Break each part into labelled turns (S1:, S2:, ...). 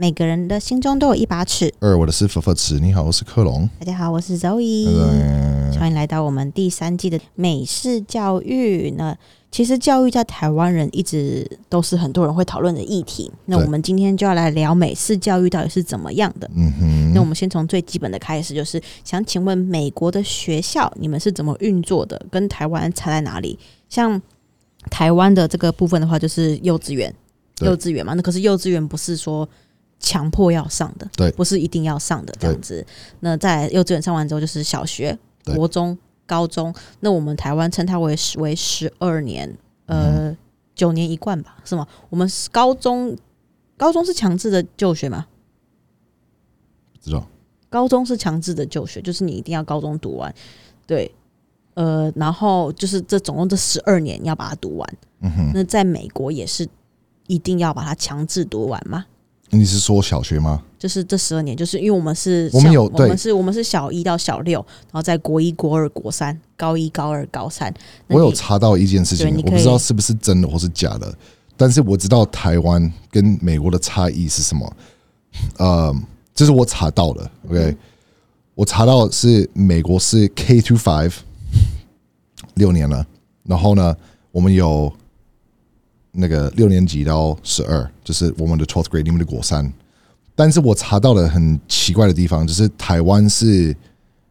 S1: 每个人的心中都有一把尺。
S2: 二，我的是佛佛尺。你好，我是克隆。
S1: 大家好，我是 Zoe，欢迎来到我们第三季的美式教育。那其实教育在台湾人一直都是很多人会讨论的议题。那我们今天就要来聊美式教育到底是怎么样的。嗯哼。那我们先从最基本的开始，就是想请问美国的学校你们是怎么运作的？跟台湾差在哪里？像台湾的这个部分的话，就是幼稚园，幼稚园嘛。那可是幼稚园不是说强迫要上的，
S2: 对，
S1: 不是一定要上的这样子。那在幼稚园上完之后，就是小学、国中、高中。那我们台湾称它为为十二年，呃，九年一贯吧，是吗？我们高中高中是强制的就学吗？
S2: 知道。
S1: 高中是强制的就学，就是你一定要高中读完，对。呃，然后就是这总共这十二年要把它读完。嗯哼，那在美国也是一定要把它强制读完吗？
S2: 你是说小学吗？
S1: 就是这十二年，就是因为我们是
S2: 我们有
S1: 我们是我们是小一到小六，然后在国一、国二、国三、高一、高二、高三。
S2: 我有查到一件事情，我不知道是不是真的或是假的，但是我知道台湾跟美国的差异是什么。呃，这是我查到的。OK，我查到是美国是 K to five。六年了，然后呢，我们有那个六年级到十二，就是我们的 twelfth grade，你们的国三。但是我查到了很奇怪的地方，就是台湾是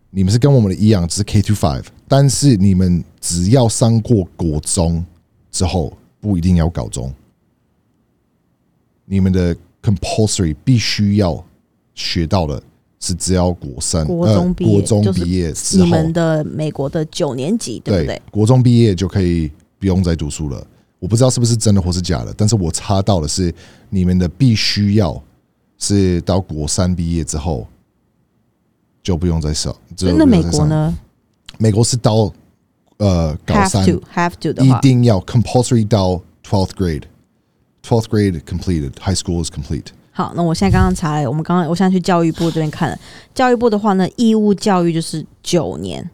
S2: 你们是跟我们的一样，只是 K to five，但是你们只要上过国中之后，不一定要高中。你们的 compulsory 必须要学到的。是只要国三、
S1: 国中毕业，
S2: 国中毕业之后，
S1: 你们的美国的九年级，对不对？
S2: 国中毕业就可以不用再读书了。我不知道是不是真的或是假的，但是我查到的是，你们的必须要是到国三毕业之后就不用再上。
S1: 真的美国呢？
S2: 美国是到呃高三
S1: ，have to
S2: 一定要 compulsory 到 twelfth grade，twelfth grade completed，high school is complete。
S1: 好，那我现在刚刚查了，我们刚刚我现在去教育部这边看了，教育部的话呢，义务教育就是九年，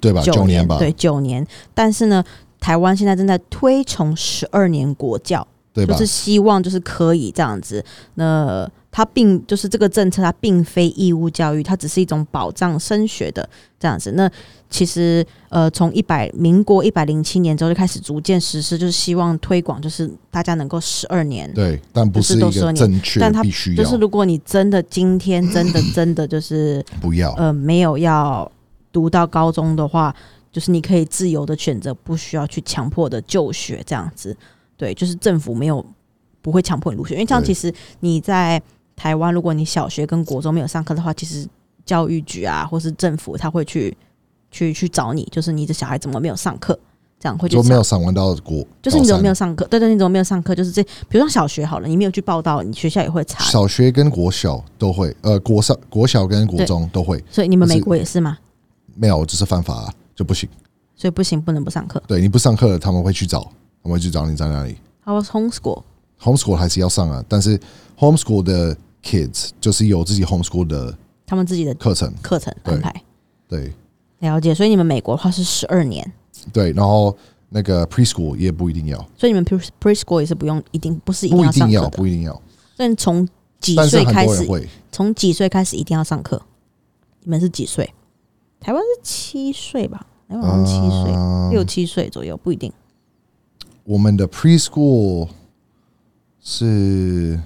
S2: 对吧？九年吧，
S1: 对，九年。但是呢，台湾现在正在推崇十二年国教，
S2: 对
S1: 就是希望就是可以这样子。那它并就是这个政策，它并非义务教育，它只是一种保障升学的这样子。那其实呃，从一百民国一百零七年之后就开始逐渐实施，就是希望推广，就是大家能够十二年。
S2: 对，但不是一个正确，
S1: 但它
S2: 必须
S1: 就是如果你真的今天真的真的就是
S2: 不要
S1: 呃没有要读到高中的话，就是你可以自由的选择，不需要去强迫的就学这样子。对，就是政府没有不会强迫你入学，因为这样其实你在。台湾，如果你小学跟国中没有上课的话，其实教育局啊，或是政府，他会去去去找你，就是你的小孩怎么没有上课，这样会就
S2: 没有上完到国，
S1: 就是你怎么没有上课？对对，你怎么没有上课？就是这，比如说小学好了，你没有去报道，你学校也会查。
S2: 小学跟国小都会，呃，国上国小跟国中都会。
S1: 所以你们美国也是吗？
S2: 没有，只是犯法就不行。
S1: 所以不行，不能不上课。
S2: 对，你不上课，他们会去找，他们会去找你在哪里。
S1: I was
S2: homeschool，homeschool 还是要上啊，但是 homeschool 的。Kids 就是有自己 homeschool 的，
S1: 他们自己的
S2: 课程
S1: 课程安排，
S2: 对，
S1: 了解。所以你们美国的话是十二年，
S2: 对，然后那个 preschool 也不一定要，
S1: 所以你们 pre preschool 也是不用，一定不是
S2: 一定
S1: 要上
S2: 课不一定要。
S1: 所以从几岁开始？从几岁开始一定要上课？你们是几岁？台湾是七岁吧？台湾七岁，六七岁左右，不一定。
S2: 我们的 preschool 是。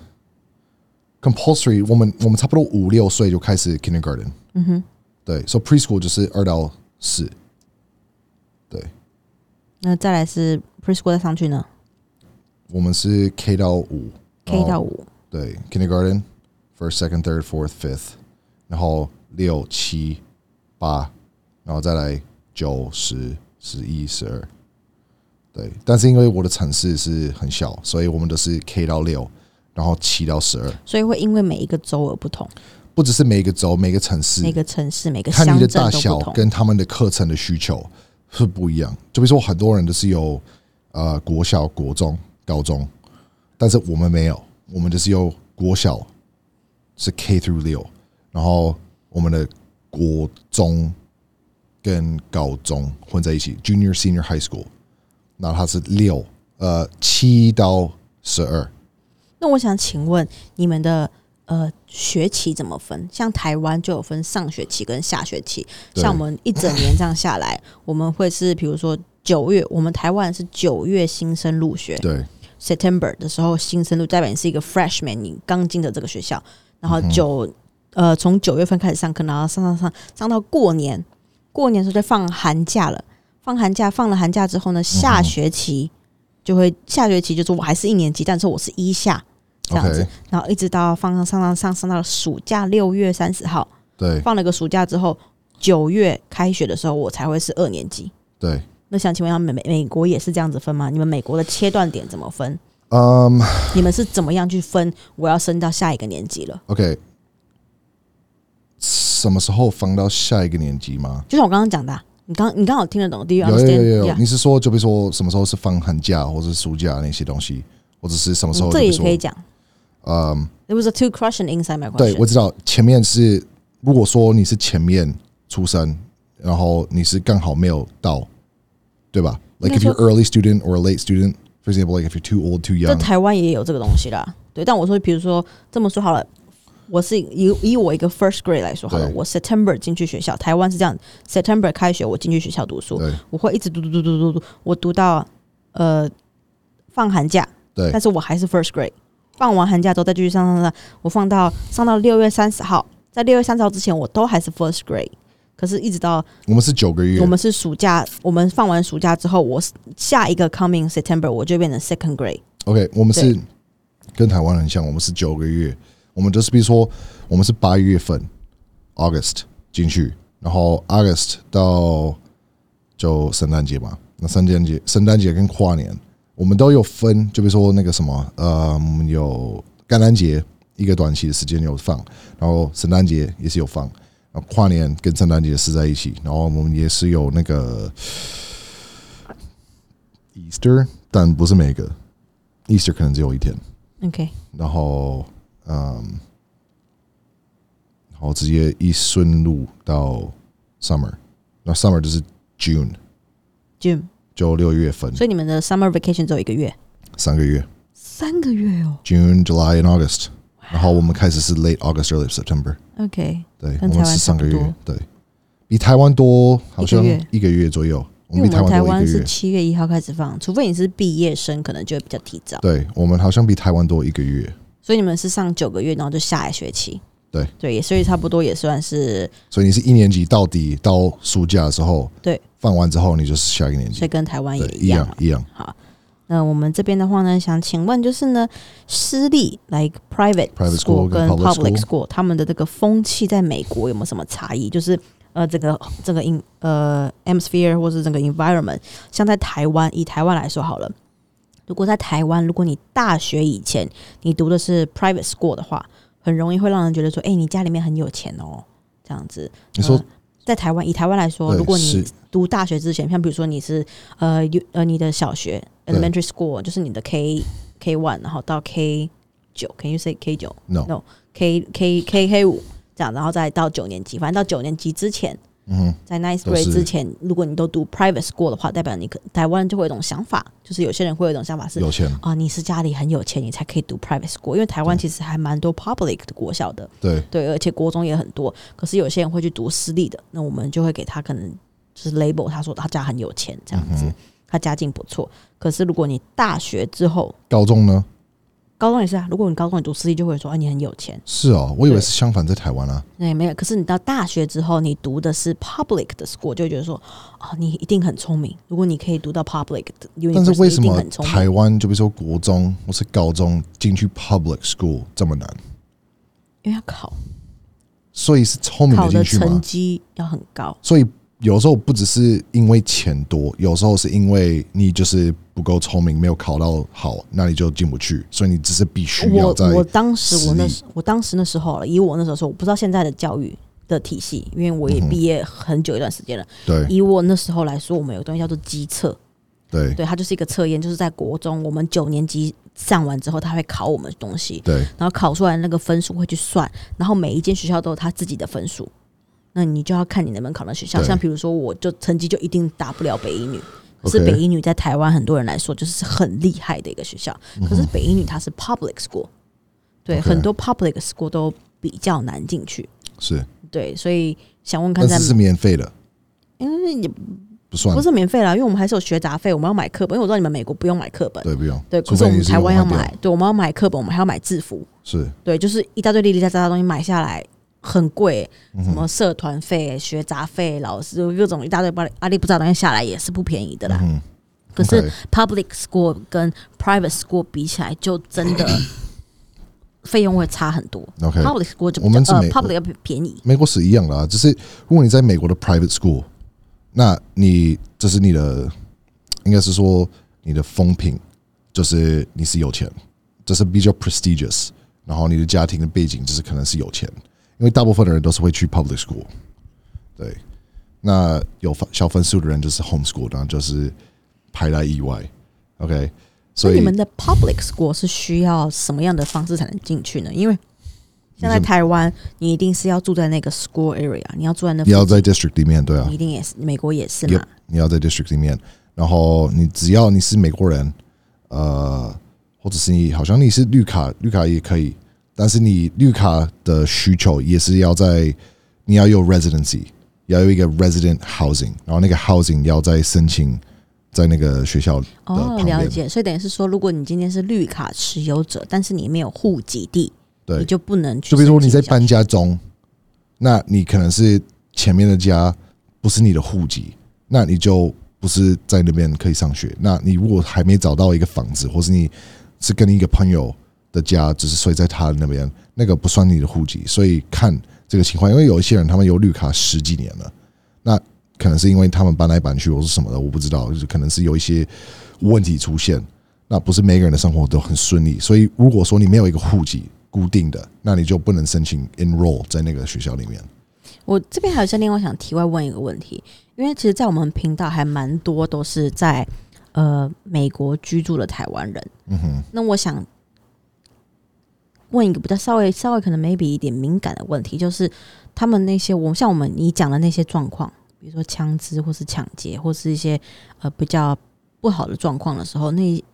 S2: Compulsory，我们我们差不多五六岁就开始 Kindergarten。嗯哼，对，So preschool 就是二到四。对，
S1: 那再来是 preschool 再上去呢？
S2: 我们是 K 到五
S1: ，K 到五。
S2: 对，Kindergarten first, second, third, fourth, fifth，然后六七八，然后再来九十十一十二。对，但是因为我的城市是很小，所以我们都是 K 到六。然后七到十二，
S1: 所以会因为每一个州而不同，
S2: 不只是每一个州、每个城市、
S1: 每个城市、每个
S2: 看你的大小跟他们的课程的需求是不一样。就比如说，很多人都是有呃国小、国中、高中，但是我们没有，我们就是有国小是 K through 六，然后我们的国中跟高中混在一起，Junior、Senior、High School，那它是六呃七到十二。
S1: 那我想请问你们的呃学期怎么分？像台湾就有分上学期跟下学期，像我们一整年这样下来，我们会是比如说九月，我们台湾是九月新生入学，
S2: 对
S1: ，September 的时候新生入，代表你是一个 freshman，你刚进的这个学校，然后九呃从九月份开始上课，然后上上上上到过年，过年时候就放寒假了，放寒假放了寒假之后呢，下学期就会下学期就是我还是一年级，但是我是一下。这样子，然后一直到放上上上上上到暑假六月三十号，
S2: 对，
S1: 放了个暑假之后，九月开学的时候，我才会是二年级。
S2: 对，
S1: 那想请问一下，美美美国也是这样子分吗？你们美国的切断点怎么分？
S2: 嗯，
S1: 你们是怎么样去分？我要升到下一个年级了。
S2: OK，什么时候放到下一个年级吗？
S1: 就像我刚刚讲的，你刚你刚好听得懂。
S2: 有有有有，你是说就比如说什么时候是放寒假或者暑假那些东西，或者是什么时候？
S1: 这也可以讲。
S2: 嗯
S1: ，It was a two question inside my question。
S2: 对，我知道前面是如果说你是前面出生，然后你是刚好没有到，对吧？Like if you're early student or a late student, for example, like if you're too old, too young。
S1: 在台湾也有这个东西啦，对。但我说，比如说这么说好了，我是以以我一个 first grade 来说好了，我 September 进去学校，台湾是这样，September 开学我进去学校读书，我会一直读读读读读读，我读到呃放寒假，
S2: 对，
S1: 但是我还是 first grade。放完寒假之后再继续上上上，我放到上到六月三十号，在六月三十号之前我都还是 first grade，可是一直到
S2: 我们是九个月，
S1: 我们是暑假，我们放完暑假之后，我下一个 coming September 我就变成 second grade。
S2: OK，我们是跟台湾很像，我们是九个月，我们就是比如说我们是八月份 August 进去，然后 August 到就圣诞节嘛，那圣诞节圣诞节跟跨年。我们都有分，就比如说那个什么，呃，我们有感恩节一个短期的时间有放，然后圣诞节也是有放，然后跨年跟圣诞节是在一起，然后我们也是有那个 Easter，但不是每个 Easter 可能只有一天。
S1: OK，
S2: 然后嗯，然后直接一顺路到 Summer，那 Summer 就是 June，June。就六月份，
S1: 所以你们的 summer vacation 只有一个月，
S2: 三个月，
S1: 三个月哦
S2: ，June, July and August，然后我们开始是 late August, early September。
S1: OK，
S2: 对，我们是三个月，对，比台湾多好像一个月。左右。
S1: 我们台湾是七月一号开始放，除非你是毕业生，可能就会比较提早。
S2: 对我们好像比台湾多一个月，
S1: 所以你们是上九个月，然后就下一学期。
S2: 对
S1: 对，所以差不多也算是。
S2: 所以你是一年级到底到暑假的时候，
S1: 对，
S2: 放完之后你就是下一个年级，
S1: 所以跟台湾也
S2: 一样一样。
S1: 好，那我们这边的话呢，想请问就是呢，私立 like private school 跟 public school，他们的这个风气在美国有没有什么差异？就是呃，这个这个 in 呃 atmosphere 或是这个 environment，像在台湾，以台湾来说好了，如果在台湾，如果你大学以前你读的是 private school 的话。很容易会让人觉得说，哎，你家里面很有钱哦，这样子。
S2: 你说，
S1: 在台湾，以台湾来说，如果你读大学之前，像比如说你是呃，有呃，你的小学 elementary school 就是你的 K K one，然后到 K 九，Can you say K 九
S2: ？No
S1: No，K K K K 五这样，然后再到九年级，反正到九年级之前。
S2: 嗯，
S1: 在 Nice Grade 之前，如果你都读 Private School 的话，代表你可台湾就会有一种想法，就是有些人会有一种想法是
S2: 有钱
S1: 啊，你是家里很有钱，你才可以读 Private School，因为台湾其实还蛮多 Public 的国校的，
S2: 对
S1: 对，而且国中也很多。可是有些人会去读私立的，那我们就会给他可能就是 Label，他说他家很有钱这样子，他家境不错。可是如果你大学之后，
S2: 高中呢？
S1: 高中也是啊，如果你高中你读私立，就会说啊你很有钱。
S2: 是哦，我以为是相反，在台湾啊。
S1: 对，没有。可是你到大学之后，你读的是 public 的 school，就会觉得说啊，你一定很聪明。如果你可以读到 public 的，
S2: 但是为什么台湾就比如说国中或是高中进去 public school 这么难？
S1: 因为要考，
S2: 所以是聪明
S1: 的
S2: 进
S1: 去成绩要很高，
S2: 所以。有时候不只是因为钱多，有时候是因为你就是不够聪明，没有考到好，那你就进不去。所以你只是必须要在。
S1: 我当时我那时我当时那时候了，以我那时候说，我不知道现在的教育的体系，因为我也毕业很久一段时间了。
S2: 对，
S1: 以我那时候来说，我们有东西叫做机测。
S2: 对，
S1: 对，它就是一个测验，就是在国中我们九年级上完之后，他会考我们东西。
S2: 对，
S1: 然后考出来那个分数会去算，然后每一间学校都有他自己的分数。那你就要看你能不能考到学校，像比如说，我就成绩就一定达不了北一女，可是北一女在台湾很多人来说就是很厉害的一个学校。可是北一女它是 public school，对，很多 public school 都比较难进去。
S2: 是，
S1: 对，所以想问看，
S2: 但是是免费的，
S1: 因为也
S2: 不算，
S1: 不是免费啦，因为我们还是有学杂费，我们要买课本。因为我知道你们美国不用买课本，
S2: 对，不用。
S1: 对，可是我们台湾要买，对，我们要买课本，我们还要买制服，
S2: 是
S1: 对，就是一大堆零零杂杂的东西买下来。很贵，什么社团费、学杂费、老师各种一大堆，阿里不知道东西下来也是不便宜的啦。可是 public school 跟 private school 比起来，就真的 费用会差很多。
S2: OK，public
S1: school 就
S2: 我们
S1: 呃 public 要便宜。
S2: 美国是一样的啊，只是如果你在美国的 private school，那你这是你的，应该是说你的风评，就是你是有钱，这是比较 prestigious，然后你的家庭的背景就是可能是有钱。因为大部分的人都是会去 public school，对，那有小分数的人就是 home school，然后就是排在意外。OK，所以
S1: 你们的 public school 是需要什么样的方式才能进去呢？因为现在台湾，你一定是要住在那个 school area，你要住在那，
S2: 你要在 district 里面，对啊，
S1: 一定也是美国也是嘛，
S2: 你要在 district 里面，然后你只要你是美国人，呃，或者是你好像你是绿卡，绿卡也可以。但是你绿卡的需求也是要在你要有 residency，要有一个 resident housing，然后那个 housing 要在申请在那个学校
S1: 哦，了解。所以等于是说，如果你今天是绿卡持有者，但是你没有户籍地，
S2: 对，
S1: 你就不能去。
S2: 就比如说你在搬家中，那你可能是前面的家不是你的户籍，那你就不是在那边可以上学。那你如果还没找到一个房子，或是你是跟一个朋友。的家只是睡在他那边，那个不算你的户籍，所以看这个情况，因为有一些人他们有绿卡十几年了，那可能是因为他们搬来搬去或是什么的，我不知道，就是可能是有一些问题出现，那不是每个人的生活都很顺利，所以如果说你没有一个户籍固定的，那你就不能申请 enroll 在那个学校里面。
S1: 我这边还有些另外想题外问一个问题，因为其实，在我们频道还蛮多都是在呃美国居住的台湾人，嗯哼，那我想。问一个比较稍微稍微可能 maybe 一点敏感的问题，就是他们那些我像我们你讲的那些状况，比如说枪支或是抢劫或是一些呃比较不好的状况的时候，那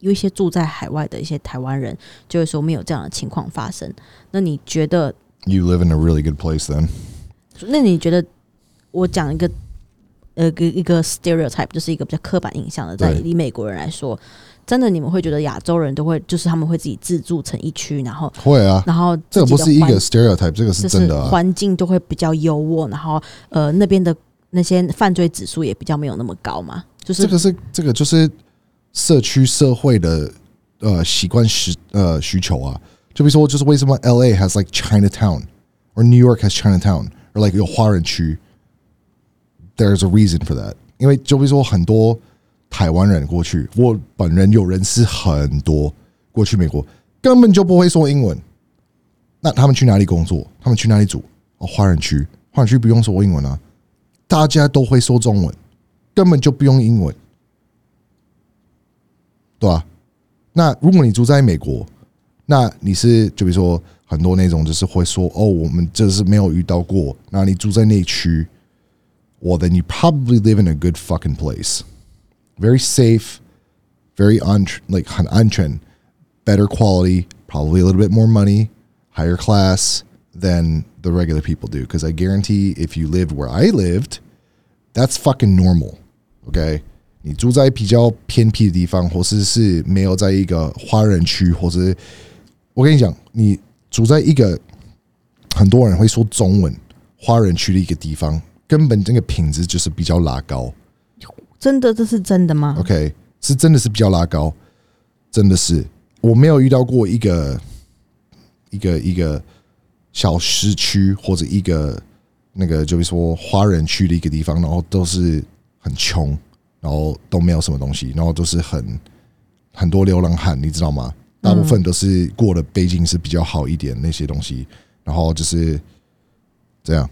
S1: 有一些住在海外的一些台湾人就会说没有这样的情况发生。那你觉得
S2: ？You live in a really good place then？
S1: 那你觉得我讲一个呃一个 stereotype，就是一个比较刻板印象的，在以美国人来说。真的，你们会觉得亚洲人都会，就是他们会自己自住成一区，然后
S2: 会啊，
S1: 然后
S2: 这个不是一个 stereotype，这个是真的，
S1: 环境都会比较优渥，然后呃，那边的那些犯罪指数也比较没有那么高嘛。就是
S2: 这个是这个就是社区社会的呃习惯需呃需求啊。就比如说，就是为什么 L A has like Chinatown，or New York has Chinatown，or like 有华人区，there's a reason for that。因为就比如说很多。台湾人过去，我本人有人是很多过去美国，根本就不会说英文。那他们去哪里工作？他们去哪里住？哦，华人区，华人区不用说英文啊，大家都会说中文，根本就不用英文，对吧？那如果你住在美国，那你是就比如说很多那种就是会说哦，我们这是没有遇到过。那你住在那区，我的，你 probably live in a good fucking place。very safe, very on like 很安全, better quality, probably a little bit more money, higher class than the regular people do. Because I guarantee if you lived where I lived, that's fucking normal. Okay. 你住在比较偏僻的地方，或是是没有在一个华人区，或者我跟你讲，你住在一个很多人会说中文华人区的一个地方，根本这个品质就是比较拉高。
S1: 真的，这是真的吗
S2: ？OK，是真的是比较拉高，真的是我没有遇到过一个一个一个小市区或者一个那个，就比如说华人区的一个地方，然后都是很穷，然后都没有什么东西，然后都是很很多流浪汉，你知道吗？大部分都是过的背景是比较好一点那些东西，然后就是这样。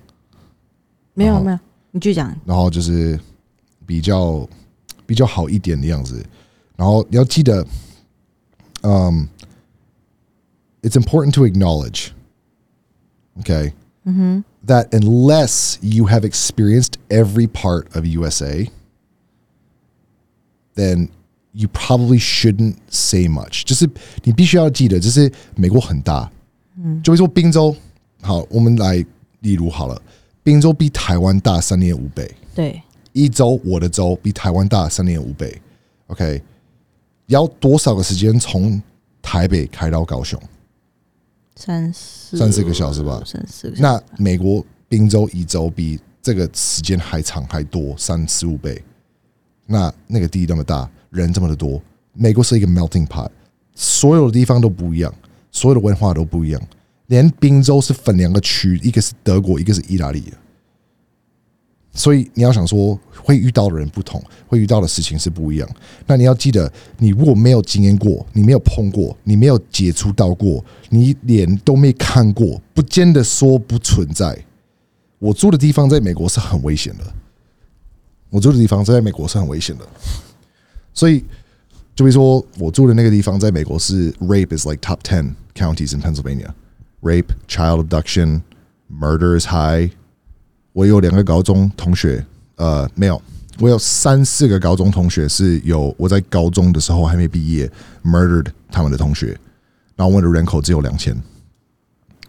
S1: 没有没有，你继续讲。
S2: 然后就是。比较比较好一点的样子，然后你要记得，嗯，it's important to acknowledge, okay, mm-hmm. that unless you have experienced every part of USA, then you probably shouldn't say much。就是你必须要记得，就是美国很大，嗯，就比如说宾州，好，我们来例如好了，宾州比台湾大三点五倍，
S1: 对，
S2: 一周我的州比台湾大三点五倍，OK，要多少个时间从台北开到高雄？
S1: 三四
S2: 三四个小时吧，
S1: 三四个。
S2: 那美国宾州一周比这个时间还长还多三十五倍，那那个地那么大，人这么的多，美国是一个 melting pot，所有的地方都不一样，所有的文化都不一样，连宾州是分两个区，一个是德国，一个是意大利的。所以你要想说，会遇到的人不同，会遇到的事情是不一样。那你要记得，你如果没有经验过，你没有碰过，你没有接触到过，你连都没看过，不见得说不存在。我住的地方在美国是很危险的，我住的地方在美国是很危险的。所以，就比如说我住的那个地方，在美国是 rape is like top ten counties in Pennsylvania，rape, child abduction, murder is high。我有两个高中同学，呃，没有，我有三四个高中同学是有我在高中的时候还没毕业，murdered 他们的同学，然后我的人口只有两千。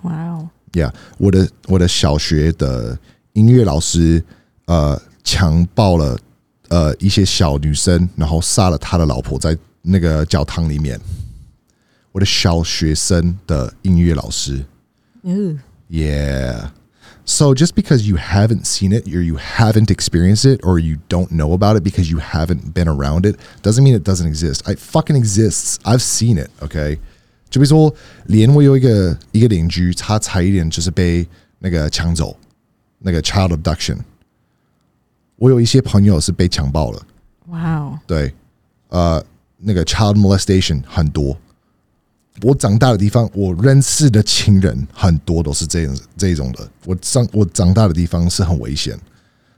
S1: 哇哦
S2: ，Yeah，我的我的小学的音乐老师，呃，强暴了呃一些小女生，然后杀了他的老婆在那个教堂里面。我的小学生的音乐老师，
S1: 嗯
S2: ，Yeah。So just because you haven't seen it or you haven't experienced it or you don't know about it because you haven't been around it doesn't mean it doesn't exist. It fucking exists. I've seen it. OK，就比如说，连我有一个一个邻居，他差一点就是被那个抢走，那个 child abduction。我有一些朋友是被强暴了。
S1: 哇哦！
S2: 对，呃，那个 child molestation 很多。 我长大的地方，我认识的亲人很多都是这样这种的。我长我长大的地方是很危险，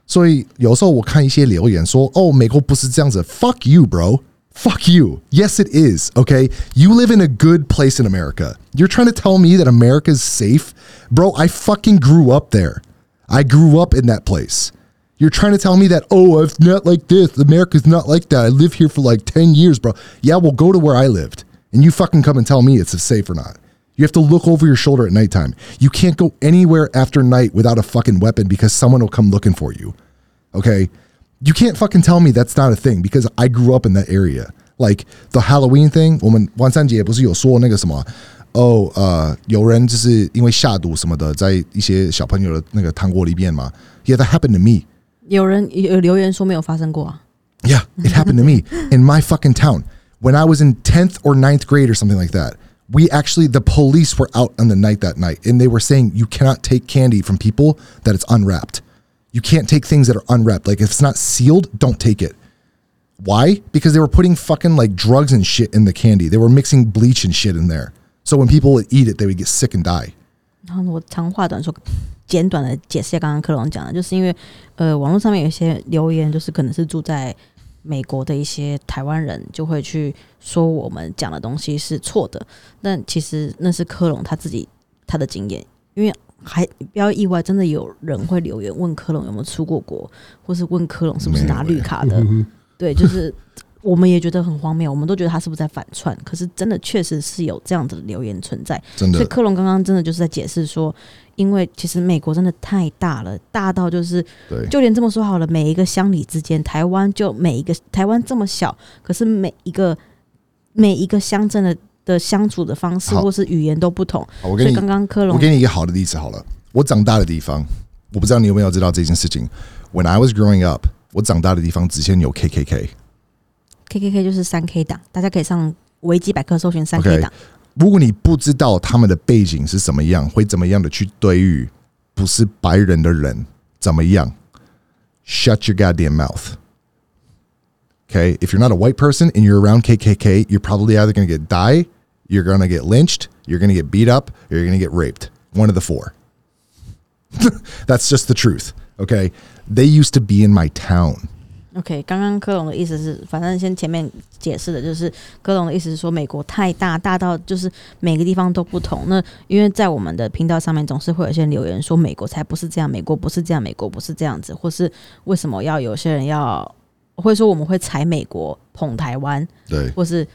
S2: 所以有时候我看一些留言说：“哦，美国不是这样子。”Fuck you, bro. Fuck you. Yes, it is. Okay, you live in a good place in America. You're trying to tell me that America is safe, bro? I fucking grew up there. I grew up in that place. You're trying to tell me that, oh, it's not like this. America's not like that. I live here for like 10 years, bro. Yeah, well, go to where I lived and you fucking come and tell me it's safe or not. You have to look over your shoulder at nighttime. You can't go anywhere after night without a fucking weapon because someone will come looking for you. Okay? You can't fucking tell me that's not a thing because I grew up in that area. Like the Halloween thing, 我们万圣节不是有说那个什么哦呃，有人就是因为下毒什么的，在一些小朋友的那个糖果里面嘛。Yeah, that happened to me.
S1: 有人有留言说没有发生过啊。
S2: Yeah, it happened to me in my fucking town when I was in 10th or 9th grade or something like that, we actually, the police were out on the night that night and they were saying you cannot take candy from people that it's unwrapped. You can't take things that are unwrapped. Like if it's not sealed, don't take it. Why? Because they were putting fucking like drugs and shit in the candy. They were mixing bleach and shit in there. So when people would eat it, they would get sick and die.
S1: 然后我长话短说，简短的解释一下刚刚克隆讲的，就是因为呃网络上面有一些留言，就是可能是住在 美国的一些台湾人就会去说我们讲的东西是错的，但其实那是科隆他自己他的经验，因为还不要意外，真的有人会留言问科隆有没有出过国，或是问科隆是不是拿绿卡的，对，就是我们也觉得很荒谬，我们都觉得他是不是在反串，可是真的确实是有这样的留言存在。所以科隆刚刚真的就是在解释说。因为其实美国真的太大了，大到就是就连这么说好了，每一个乡里之间，台湾就每一个台湾这么小，可是每一个每一个乡镇的的相处的方式或是语言都不同。
S2: 我跟你
S1: 刚刚科隆，
S2: 我给你一个好的例子好了。我长大的地方，我不知道你有没有知道这件事情。When I was growing up，我长大的地方只限有 KKK，KKK
S1: 就是三 K 党，大家可以上维基百科搜寻三 K 党。
S2: 如果你不知道他们的背景是怎么样，会怎么样的去对于不是白人的人怎么样？Shut your goddamn mouth. Okay, if you're not a white person and you're around KKK, you're probably either going to get die, you're going to get lynched, you're going to get beat up, or you're going to get raped. One of the four. That's just the truth. Okay, they used to be in my town.
S1: OK，刚刚科隆的意思是，反正先前面解释的就是，科隆的意思是说，美国太大，大到就是每个地方都不同。那因为在我们的频道上面，总是会有些人留言说，美国才不是这样，美国不是这样，美国不是这样子，或是为什么要有些人要或者说我们会踩美国捧台湾，
S2: 对，
S1: 或是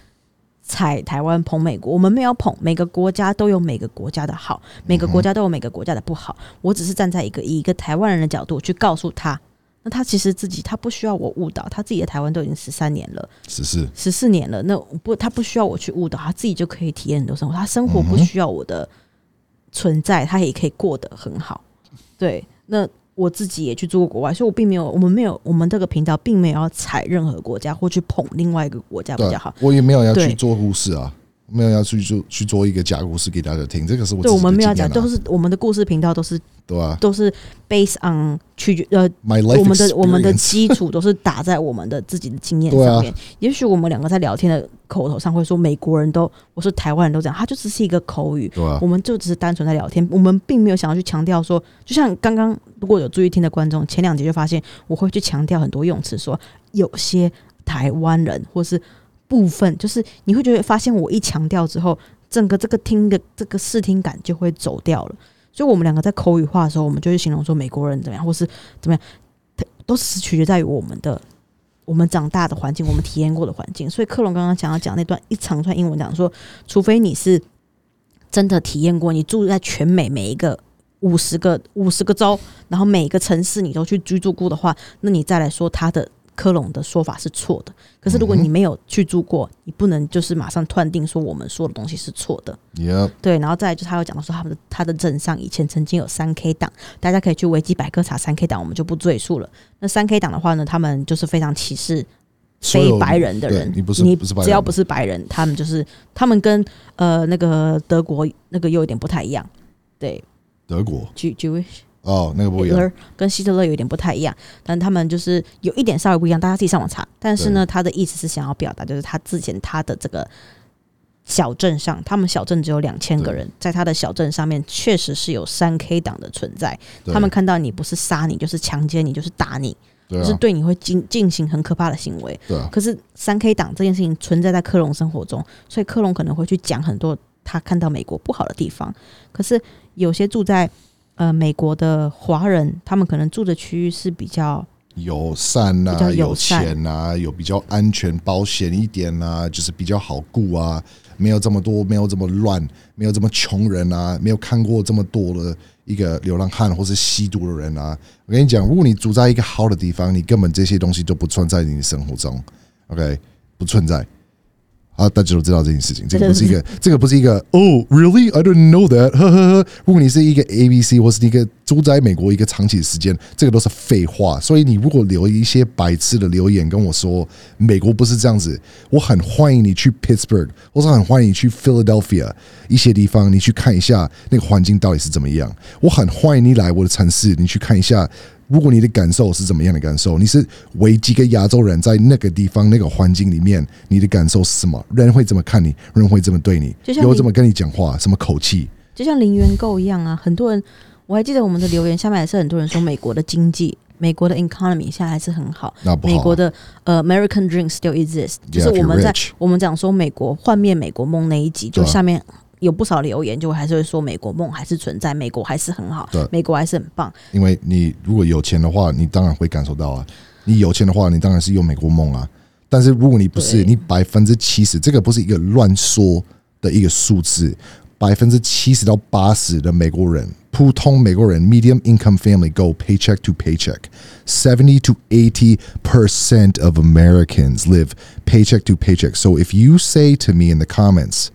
S1: 踩台湾捧美国。我们没有捧，每个国家都有每个国家的好，每个国家都有每个国家的不好。我只是站在一个以一个台湾人的角度去告诉他，那他其实自己他不需要我误导，他自己的台湾都已经十三年了，
S2: 十四
S1: 十四年了，那不他不需要我去误导，他自己就可以体验很多生活，他生活不需要我的存在，他也可以过得很好。对，那。我自己也去做过国外，所以我并没有，我们没有，我们这个频道并没有要踩任何国家或去捧另外一个国家比较好。
S2: 我也没有要去做故事啊，没有要去做去做一个假故事给大家听。这个是我
S1: 对我们没有讲，都是我们的故事频道都是。
S2: 对啊，
S1: 都是 based on 取决呃，我们的我们的基础都是打在我们的自己的经验上面。也许我们两个在聊天的口头上会说美国人都，我说台湾人都这样，他就只是一个口语，我们就只是单纯在聊天，我们并没有想要去强调说，就像刚刚如果有注意听的观众，前两集就发现我会去强调很多用词，说有些台湾人或是部分，就是你会觉得发现我一强调之后，整个这个听的这个视听感就会走掉了。所以我们两个在口语化的时候，我们就去形容说美国人怎么样，或是怎么样，都是取决在于我们的我们长大的环境，我们体验过的环境。所以克隆刚刚讲要讲那段一长串英文，讲说，除非你是真的体验过，你住在全美每一个五十个五十个州，然后每一个城市你都去居住过的话，那你再来说他的。科隆的说法是错的，可是如果你没有去住过，你不能就是马上断定说我们说的东西是错的。对，然后再就是他有讲到说他们的他的镇上以前曾经有三 K 党，大家可以去维基百科查三 K 党，我们就不赘述了。那三 K 党的话呢，他们就是非常歧视非白人的人，
S2: 你不是
S1: 你
S2: 不是
S1: 只要不是白人，他们就是他们跟呃那个德国那个又有点不太一样。对，
S2: 德国
S1: Jewish。
S2: 哦，那个不一样，
S1: 跟希特勒有点不太一样，但他们就是有一点稍微不一样，大家自己上网查。但是呢，他的意思是想要表达，就是他之前他的这个小镇上，他们小镇只有两千个人，在他的小镇上面确实是有三 K 党的存在。他们看到你不是杀你，就是强奸你，就是打你，就是对你会进进行很可怕的行为。
S2: 对。
S1: 可是三 K 党这件事情存在在克隆生活中，所以克隆可能会去讲很多他看到美国不好的地方。可是有些住在呃，美国的华人，他们可能住的区域是比较
S2: 友善呐，有钱呐，有比较安全、保险一点呐，就是比较好顾啊，没有这么多，没有这么乱，没有这么穷人啊，没有看过这么多的一个流浪汉或是吸毒的人啊。我跟你讲，如果你住在一个好的地方，你根本这些东西都不存在你的生活中，OK，不存在。啊，大家都知道这件事情，这个不是一个，这个不是一个。Oh, really? I don't know that. 呵呵呵。如果你是一个 A B C 或是一个住在美国一个长期的时间，这个都是废话。所以你如果留一些白痴的留言跟我说美国不是这样子，我很欢迎你去 Pittsburgh，或是很欢迎你去 Philadelphia 一些地方，你去看一下那个环境到底是怎么样。我很欢迎你来我的城市，你去看一下。如果你的感受是怎么样的感受？你是唯几个亚洲人在那个地方、那个环境里面，你的感受是什么？人会怎么看你？人会怎么对你？有怎么跟你讲话？什么口气？
S1: 就像零元购一样啊！很多人，我还记得我们的留言下面也是很多人说，美国的经济、美国的 economy 现在还是很好。美国的呃 American dream still exists，就是我们在我们讲说美国幻灭美国梦那一集，就下面。有不少留言，就还是会说美国梦还是存在，美国还是很好，
S2: 对，
S1: 美国还是很棒。
S2: 因为你如果有钱的话，你当然会感受到啊。你有钱的话，你当然是有美国梦啊。但是如果你不是，你百分之七十，这个不是一个乱说的一个数字，百分之七十到八十的美国人，普通美国人，medium income family go paycheck to paycheck，seventy to eighty percent of Americans live paycheck to paycheck. So if you say to me in the comments,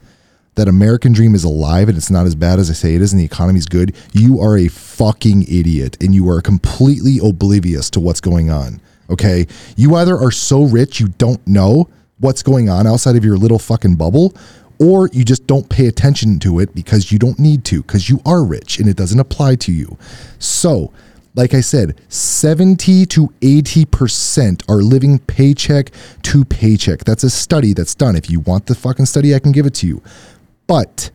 S2: that American dream is alive and it's not as bad as I say it is and the economy is good, you are a fucking idiot and you are completely oblivious to what's going on. Okay. You either are so rich you don't know what's going on outside of your little fucking bubble, or you just don't pay attention to it because you don't need to, because you are rich and it doesn't apply to you. So, like I said, 70 to 80% are living paycheck to paycheck. That's a study that's done. If you want the fucking study, I can give it to you. But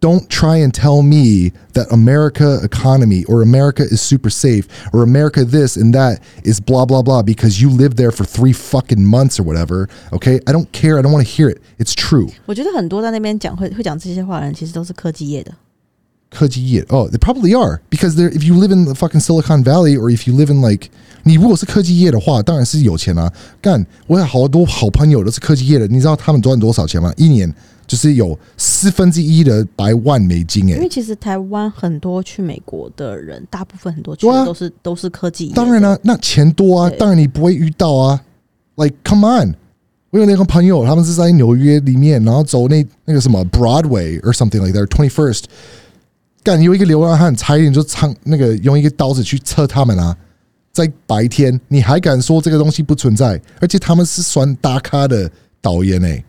S2: don't try and tell me that America economy or America is super safe or America this and that is blah blah blah because you lived there for three fucking months or whatever. Okay, I don't care. I don't want to hear it. It's true.
S1: 我觉得很多在那边讲会会讲这些话的人，其实都是科技业的。
S2: 科技业哦，they probably are because they're if you live in the fucking Silicon Valley or if you live in like 你如果是科技业的话，当然是有钱啊。干，我有好多好朋友都是科技业的，你知道他们赚多少钱吗？一年 就是有四分之一的百万美金哎。
S1: 因为其实台湾很多去美国的人，大部分很多去的都是都是科技。
S2: 当然了，那钱多啊，当然你不会遇到啊。Like come on，我有那个朋友，他们是在纽约里面，然后走那那个什么 Broadway or something like that twenty first。干有一个流浪汉，差一点就唱那个用一个刀子去刺他们啊！在白天，你还敢说这个东西不存在？而且他们是算大咖的导演诶，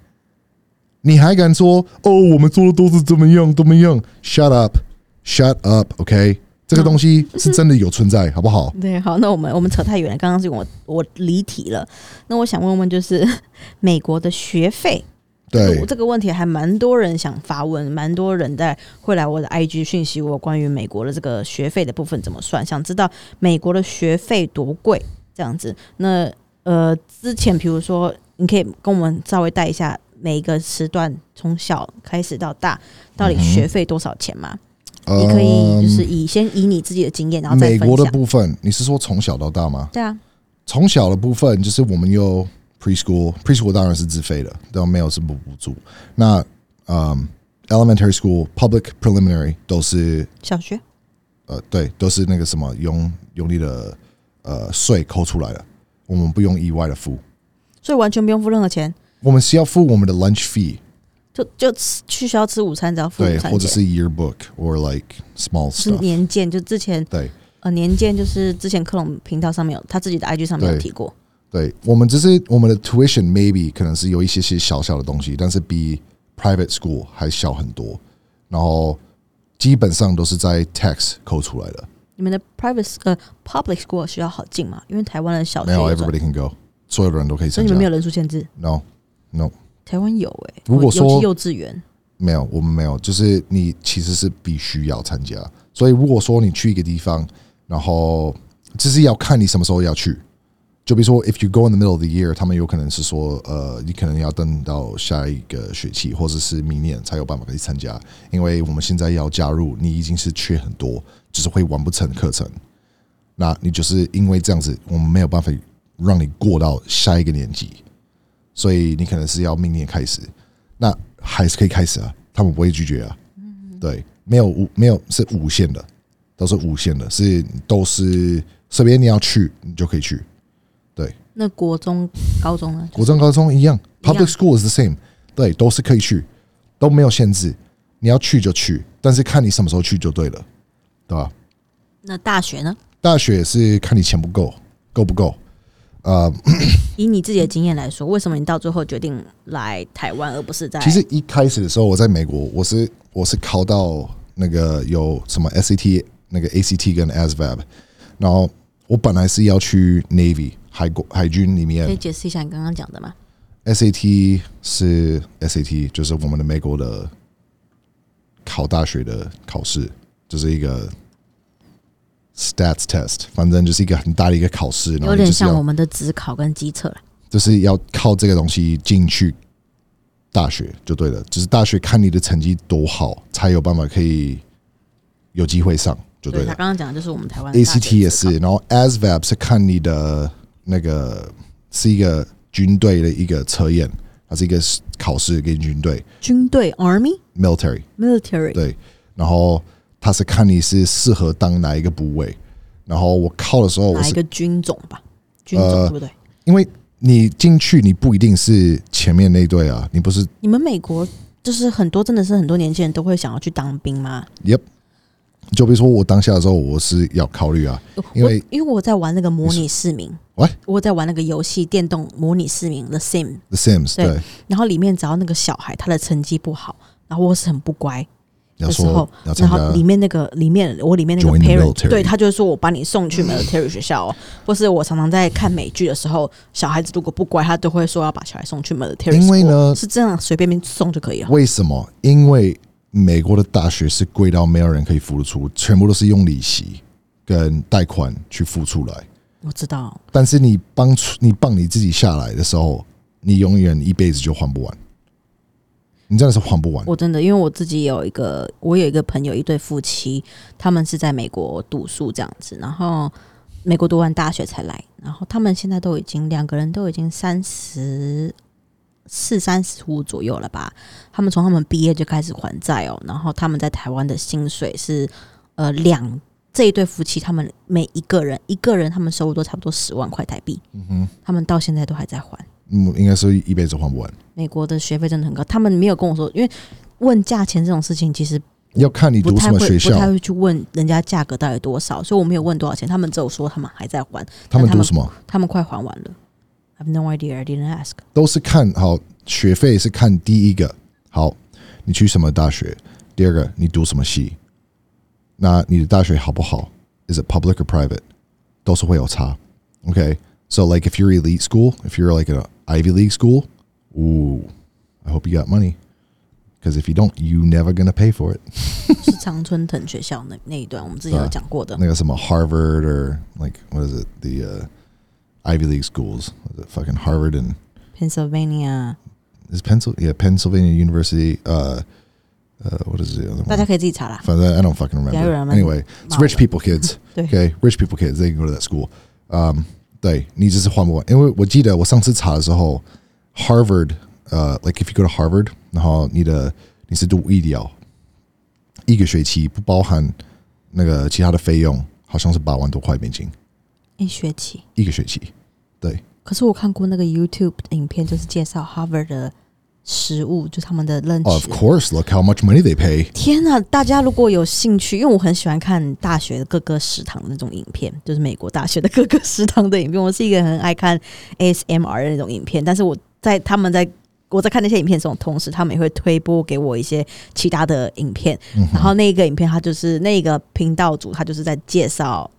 S2: 你还敢说哦？我们做的都是怎么样怎么样？Shut up，shut up，OK？这个东西是真的有存在，好不好？
S1: 对，好，那我们我们扯太远了，刚刚是我我离题了。那我想问问，就是 美国的学费。
S2: 对，
S1: 这个问题还蛮多人想发问，蛮多人在会来我的 IG 讯息我关于美国的这个学费的部分怎么算，想知道美国的学费多贵这样子。那呃，之前比如说，你可以跟我们稍微带一下每一个时段从小开始到大，到底学费多少钱吗？你可以就是以先以你自己的经验，然后再
S2: 美国的部分，你是说从小到大吗？
S1: 对啊，
S2: 从小的部分就是我们有。preschool preschool 当然是自费的，都没有什么补助。那嗯，elementary school public preliminary 都是
S1: 小学，
S2: 呃，对，都是那个什么用用你的呃税扣出来的，我们不用意外的付，
S1: 所以完全不用付任何钱。
S2: 我们需要付我们的 lunch fee，
S1: 就就吃去学校吃午餐只要付
S2: 对，或者是 yearbook or like small
S1: 是年鉴，就之前
S2: 对
S1: 呃年鉴就是之前克隆频道上面有他自己的 IG 上面有提过。
S2: 对我们只是我们的 tuition maybe 可能是有一些些小小的东西，但是比 private school 还小很多。然后基本上都是在 tax 扣出来的。
S1: 你们的 private 呃 public school 学校好进吗？因为台湾的小学
S2: 没有 everybody can go，所有的人都可以。
S1: 所以你们没有人数限制
S2: ？No No。
S1: 台湾有哎。
S2: 如果说
S1: 幼稚园
S2: 没有，我们没有，就是你其实是必须要参加。所以如果说你去一个地方，然后就是要看你什么时候要去。就比如说，if you go in the middle of the year，他们有可能是说，呃，你可能要等到下一个学期或者是明年才有办法可以参加，因为我们现在要加入，你已经是缺很多，就是会完不成课程。那你就是因为这样子，我们没有办法让你过到下一个年级，所以你可能是要明年开始，那还是可以开始啊，他们不会拒绝啊。对，没有无没有是无限的，都是无限的，是都是随便你要去，你就可以去。对，
S1: 那国中、高中呢？
S2: 国中、高中一样，public school is the same，对，都是可以去，都没有限制，你要去就去，但是看你什么时候去就对了，对吧？
S1: 那大学呢？
S2: 大学是看你钱不够，够不够？呃，
S1: 以你自己的经验来说，为什么你到最后决定来台湾，而不是在？
S2: 其实一开始的时候，我在美国，我是我是考到那个有什么 SAT、那个 ACT 跟 ASVAB，然后我本来是要去 Navy。海国海军里面，
S1: 可以解释一下你刚刚讲的吗
S2: ？SAT 是 SAT，就是我们的美国的考大学的考试，就是一个 stats test，反正就是一个很大的一个考试，
S1: 有点像我们的职考跟机测
S2: 就是要靠这个东西进去大学就对了，就是大学看你的成绩多好，才有办法可以有机会上，就对了。
S1: 他刚刚讲的就是我们台湾
S2: ACT 也是，然后 ASVAB 是看你的。那个是一个军队的一个测验，它是一个考试给军队。
S1: 军队 （Army）、
S2: Military、
S1: Military
S2: 对，然后他是看你是适合当哪一个部位。然后我靠的时候，
S1: 哪一个军种吧？军种对不对？
S2: 因为你进去，你不一定是前面那队啊，你不是。
S1: 你们美国就是很多，真的是很多年轻人都会想要去当兵吗
S2: ？Yep。就比如说我当下的时候，我是要考虑啊，因为
S1: 因为我在玩那个模拟市民，
S2: 喂，
S1: 我在玩那个游戏电动模拟市民 The Sims，The
S2: Sims，对，
S1: 然后里面只要那个小孩他的成绩不好，然后我是很不乖
S2: 的
S1: 时候，然后里面那个里面我里面那个 parent，对他就是说我把你送去 military 学校，哦或是我常常在看美剧的时候，小孩子如果不乖，他都会说要把小孩送去 military，
S2: 因为呢
S1: 是这样随便便送就可以了。
S2: 为什么？因为美国的大学是贵到没有人可以付得出，全部都是用利息跟贷款去付出来。
S1: 我知道，
S2: 但是你帮出你帮你自己下来的时候，你永远一辈子就还不完。你真的是还不完。
S1: 我真的，因为我自己有一个，我有一个朋友，一对夫妻，他们是在美国读书这样子，然后美国读完大学才来，然后他们现在都已经两个人都已经三十四、三十五左右了吧？他们从他们毕业就开始还债哦，然后他们在台湾的薪水是呃两这一对夫妻，他们每一个人一个人他们收入都差不多十万块台币，嗯哼，他们到现在都还在还。
S2: 嗯，应该是一辈子还不完。
S1: 美国的学费真的很高，他们没有跟我说，因为问价钱这种事情，其实
S2: 要看你读什么学校，
S1: 不太会去问人家价格到底多少，所以我没有问多少钱。他们只有说他们还在还，
S2: 他们读什么？
S1: 他们快还完了。I have no idea, I didn't ask。
S2: 都是看好学费是看第一个，好，你去什么大学？第二个，你读什么系？那你的大学好不好？Is it public or private？都是会有差。OK。So like if you're elite school, if you're like an Ivy League school, ooh, I hope you got money. Because if you don't, you never gonna pay for it.
S1: 是常春藤学校那那一段，我们之前有讲过的。
S2: 那个什么 Harvard or like what is it the uh, Ivy League schools? Was it fucking Harvard and
S1: Pennsylvania?
S2: Is Pennsylvania? Yeah, Pennsylvania University. Uh, uh, what is it?
S1: 大家可以自己查啦。
S2: 反正 I don't fucking remember. Anyway, it's rich people kids. okay, rich people kids. They can go to that school. Um, 对你只是换不完，因为我记得我上次查的时候，Harvard，呃，like if you go to Harvard，然后你的你是读医疗，一个学期不包含那个其他的费用，好像是八万多块美金。
S1: 一学期？
S2: 一个学期，对。
S1: 可是我看过那个 YouTube 影片，就是介绍 Harvard 的。食物就他们的 lunch。
S2: Of course, look how much money they pay.
S1: 天呐，大家如果有兴趣，因为我很喜欢看大学的各个食堂的那种影片，就是美国大学的各个食堂的影片。我是一个很爱看 ASMR 的那种影片，但是我在他们在我在看那些影片这种同时，他们也会推播给我一些其他的影片。然后那个影片，他就是那个频道主，他就是在介绍。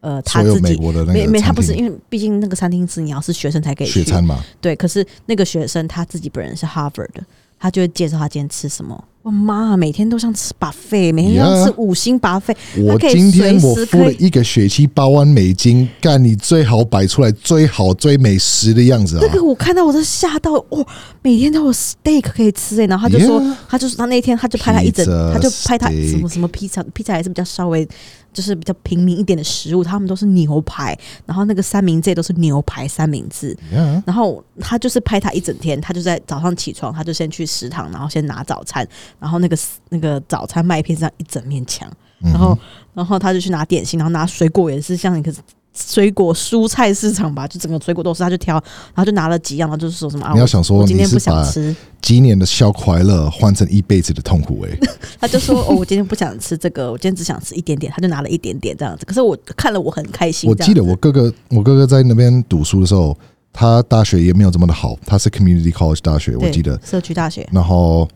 S1: 呃，他自己
S2: 没
S1: 没，他不是因为毕竟那个餐厅是你要是学生才可以
S2: 去餐嘛。
S1: 对，可是那个学生他自己本人是 Harvard 的，他就会介绍他今天吃什么。我妈，每天都像吃把费，每天要吃五星把费。
S2: 我今天我付了一个学期八万美金，干你最好摆出来最好最美食的样子啊！
S1: 那个我看到我都吓到，哇，每天都有 steak 可以吃哎。然后他就说，他就是他那天他就拍他一整，他就拍他什么什么披萨，披萨还是比较稍微。就是比较平民一点的食物，他们都是牛排，然后那个三明治都是牛排三明治。然后他就是拍他一整天，他就在早上起床，他就先去食堂，然后先拿早餐，然后那个那个早餐麦片上一整面墙，然后然后他就去拿点心，然后拿水果也是像一个。水果蔬菜市场吧，就整个水果都是，他就挑，然后就拿了几样，然后就是说什么啊？
S2: 你要想说，
S1: 今天不想吃，
S2: 几年的小快乐换成一辈子的痛苦哎。
S1: 他就说哦，我今天不想吃这个，我今天只想吃一点点，他就拿了一点点这样子。可是我看了我很开心。
S2: 我记得我哥哥，我哥哥在那边读书的时候，他大学也没有这么的好，他是 community college 大学，我记得
S1: 社区大学。
S2: 然后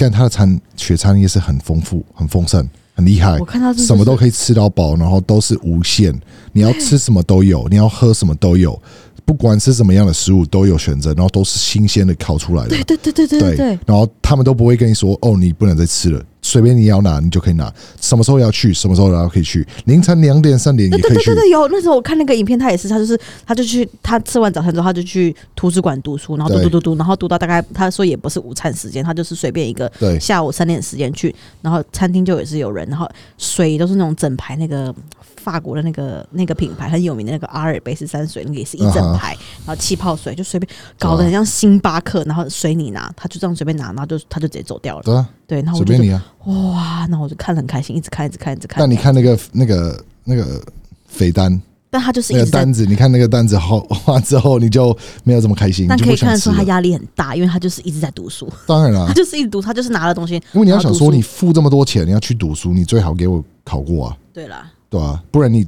S2: 干他的餐雪餐也是很丰富，很丰盛。很厉害，
S1: 我看到
S2: 什么都可以吃到饱，然后都是无限，你要吃什么都有，你要喝什么都有，不管是什么样的食物都有选择，然后都是新鲜的烤出来的。
S1: 对对对对对对。
S2: 然后他们都不会跟你说哦，你不能再吃了。随便你要拿，你就可以拿。什么时候要去，什么时候然后可以去。凌晨两点、三点也可以去。
S1: 对对对，有那时候我看那个影片，他也是，他就是他就去他吃完早餐之后，他就去图书馆读书，然后读读读读，然后读到大概他说也不是午餐时间，他就是随便一个下午三点时间去，然后餐厅就也是有人，然后水都是那种整排那个法国的那个那个品牌很有名的那个阿尔卑斯山水，那个也是一整排，然后气泡水就随便搞得很像星巴克，然后随你拿，他就这样随便拿，然后就他就直接走掉了。
S2: 对啊。
S1: 对，然后
S2: 随便你啊！
S1: 哇，那我就看得很开心，一直看，一直看，一直看。
S2: 但你看那个、那个、那个肥单，
S1: 但他就是
S2: 那个单子，你看那个单子后画之后，你就没有这么开心。
S1: 但可以看
S2: 得
S1: 出他压力很大，因为他就是一直在读书。
S2: 当然了，
S1: 他就是一直读，他就是拿了东西。
S2: 因为你要想说，你付这么多钱，你要去读书，你最好给我考过啊。
S1: 对啦，
S2: 对啊，不然你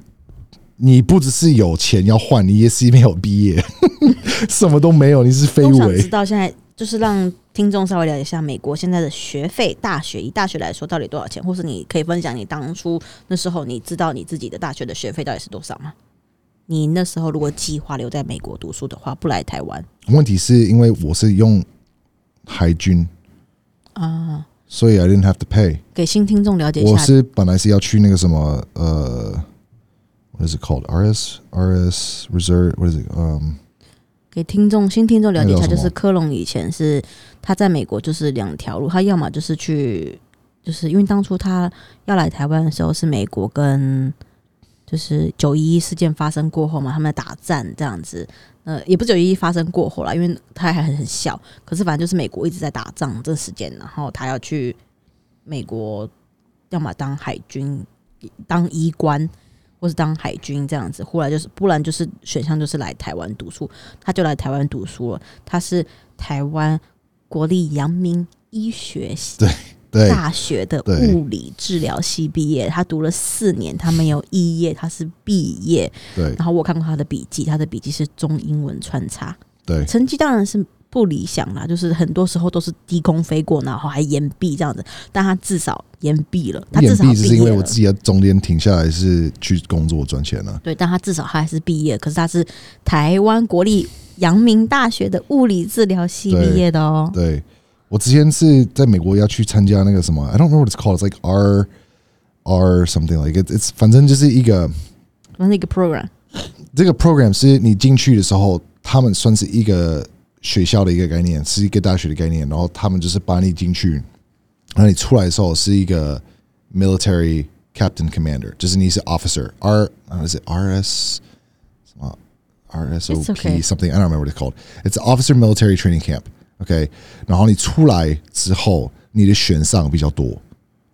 S2: 你不只是有钱要换，你也是没有毕业，什么都没有，你是废物。
S1: 知道现在。就是让听众稍微了解一下美国现在的学费，大学以大学来说到底多少钱，或是你可以分享你当初那时候你知道你自己的大学的学费到底是多少吗？你那时候如果计划留在美国读书的话，不来台湾？
S2: 问题是因为我是用海军啊，所以 I didn't have to pay。
S1: 给新听众了解一下，
S2: 我是本来是要去那个什么呃，what is it called? R S R S Reserve? What is it? Um.
S1: 给听众新听众了解一下，就是科隆以前是他在美国就是两条路，他要么就是去，就是因为当初他要来台湾的时候是美国跟就是九一一事件发生过后嘛，他们在打战这样子。呃，也不九一一发生过后了，因为他还很很小。可是反正就是美国一直在打仗这时间，然后他要去美国，要么当海军当医官，或是当海军这样子。后来就是不然就是选项就是来台湾读书，他就来台湾读书了。他是台湾国立阳明医学系。大学的物理治疗系毕业，他读了四年，他没有肄业，他是毕业。
S2: 对，
S1: 然后我看过他的笔记，他的笔记是中英文穿插。
S2: 对，
S1: 成绩当然是不理想啦，就是很多时候都是低空飞过，然后还延毕这样子。但他至少延毕了，他至少
S2: 是因为我自己中间停下来是去工作赚钱了。
S1: 对，但他至少他还是毕业，可是他是台湾国立阳明大学的物理治疗系毕业的哦。
S2: 对。我之前是在美国要去参加那个什么，I don't know what it's called. It's like R R something like it. It's 反正就是一个，
S1: 反正一个 program。
S2: 这个 program 是你进去的时候，他们算是一个学校的一个概念，是一个大学的概念。然后他们就是把你进去，然后你出来的时候是一个 military captain commander，就是你是 officer R 啊是 RS 什么 RSOP something I don't remember what it's called. It's officer military training camp. OK，然后你出来之后，你的选项比较多。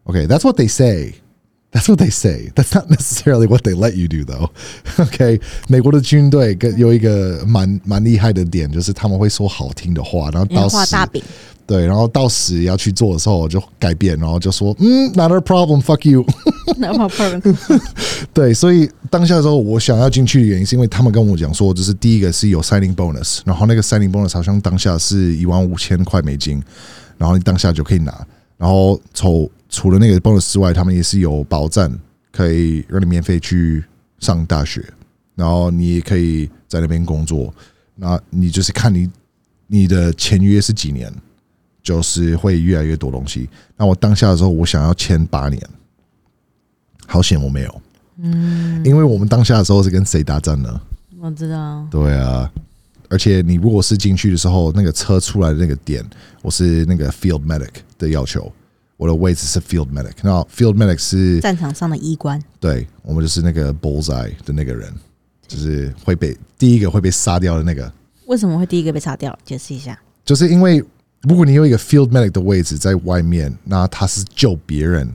S2: OK，that's what they say. That's what they say. That's not necessarily what they let you do, though. OK，美国的军队跟有一个蛮蛮厉害的点，就是他们会说好听的话，然后到
S1: 画大饼。
S2: 对，然后到时要去做的时候就改变，然后就说嗯，not a problem，fuck
S1: you，not a problem。
S2: 对，所以当下的时候，我想要进去的原因是因为他们跟我讲说，就是第一个是有 signing bonus，然后那个 signing bonus 好像当下是一万五千块美金，然后你当下就可以拿。然后除除了那个 bonus 之外，他们也是有保障，可以让你免费去上大学，然后你也可以在那边工作。那你就是看你你的签约是几年。就是会越来越多东西。那我当下的时候，我想要签八年，好险我没有。嗯，因为我们当下的时候是跟谁搭战呢？
S1: 我知道。
S2: 对啊，而且你如果是进去的时候，那个车出来的那个点，我是那个 field medic 的要求，我的位置是 field medic。那 field medic 是
S1: 战场上的医官。
S2: 对，我们就是那个 bullseye 的那个人，就是会被第一个会被杀掉的那个。
S1: 为什么会第一个被杀掉？解释一下。
S2: 就是因为。如果你有一个 field medic 的位置在外面，那他是救别人，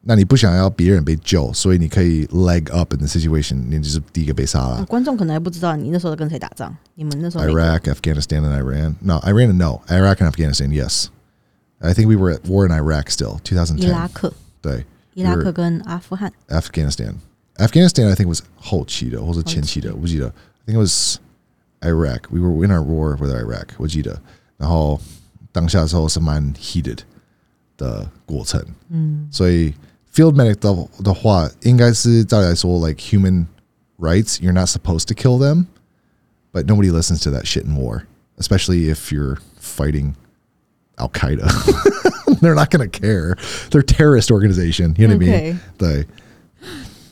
S2: 那你不想要别人被救，所以你可以 leg up in the situation，你就是第一个被杀了。
S1: 观众可能还不知道你那时候跟谁打仗，你们那时候
S2: Iraq, Afghanistan, and Iran. No, Iran, no, Iraq and Afghanistan. Yes, I think we were at war in Iraq still. 2010. 伊
S1: 拉克
S2: 对，
S1: 伊拉克跟阿富汗。
S2: Afghanistan, Afghanistan, I think was 后期的或者前期的，我不记得。I think it was Iraq. We were in our war with Iraq. 我记得。然后当下的时候是蛮 heated 的过程，嗯，所以 field medic 的的话，应该是照来说，like human rights, you're not supposed to kill them, but nobody listens to that shit in war, especially if you're fighting Al Qaeda. They're not going to care. They're terrorist organization. You know what I mean? 对。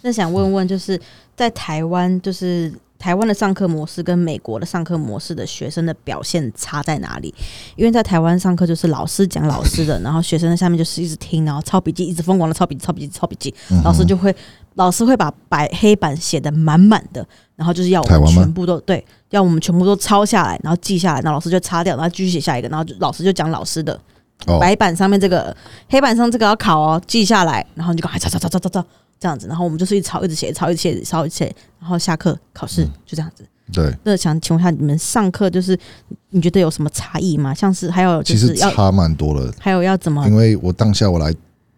S1: 那想问问，就是在台湾，就是台湾的上课模式跟美国的上课模式的学生的表现差在哪里？因为在台湾上课就是老师讲老师的，然后学生在下面就是一直听，然后抄笔记，一直疯狂的抄笔记、抄笔记、抄笔记。老师就会，老师会把白黑板写的满满的，然后就是要我们全部都对，要我们全部都抄下来，然后记下来，然后老师就擦掉，然后继续写下一个，然后老师就讲老师的。白板上面这个，黑板上这个要考哦，记下来，然后你就赶快抄抄抄抄抄抄。这样子，然后我们就是一抄，一直写，抄一直写，抄一直写，然后下课考试就这样子。
S2: 对，
S1: 那想请问一下，你们上课就是你觉得有什么差异吗？像是还有，
S2: 其实差蛮多了。
S1: 还有要怎么？
S2: 因为我当下我来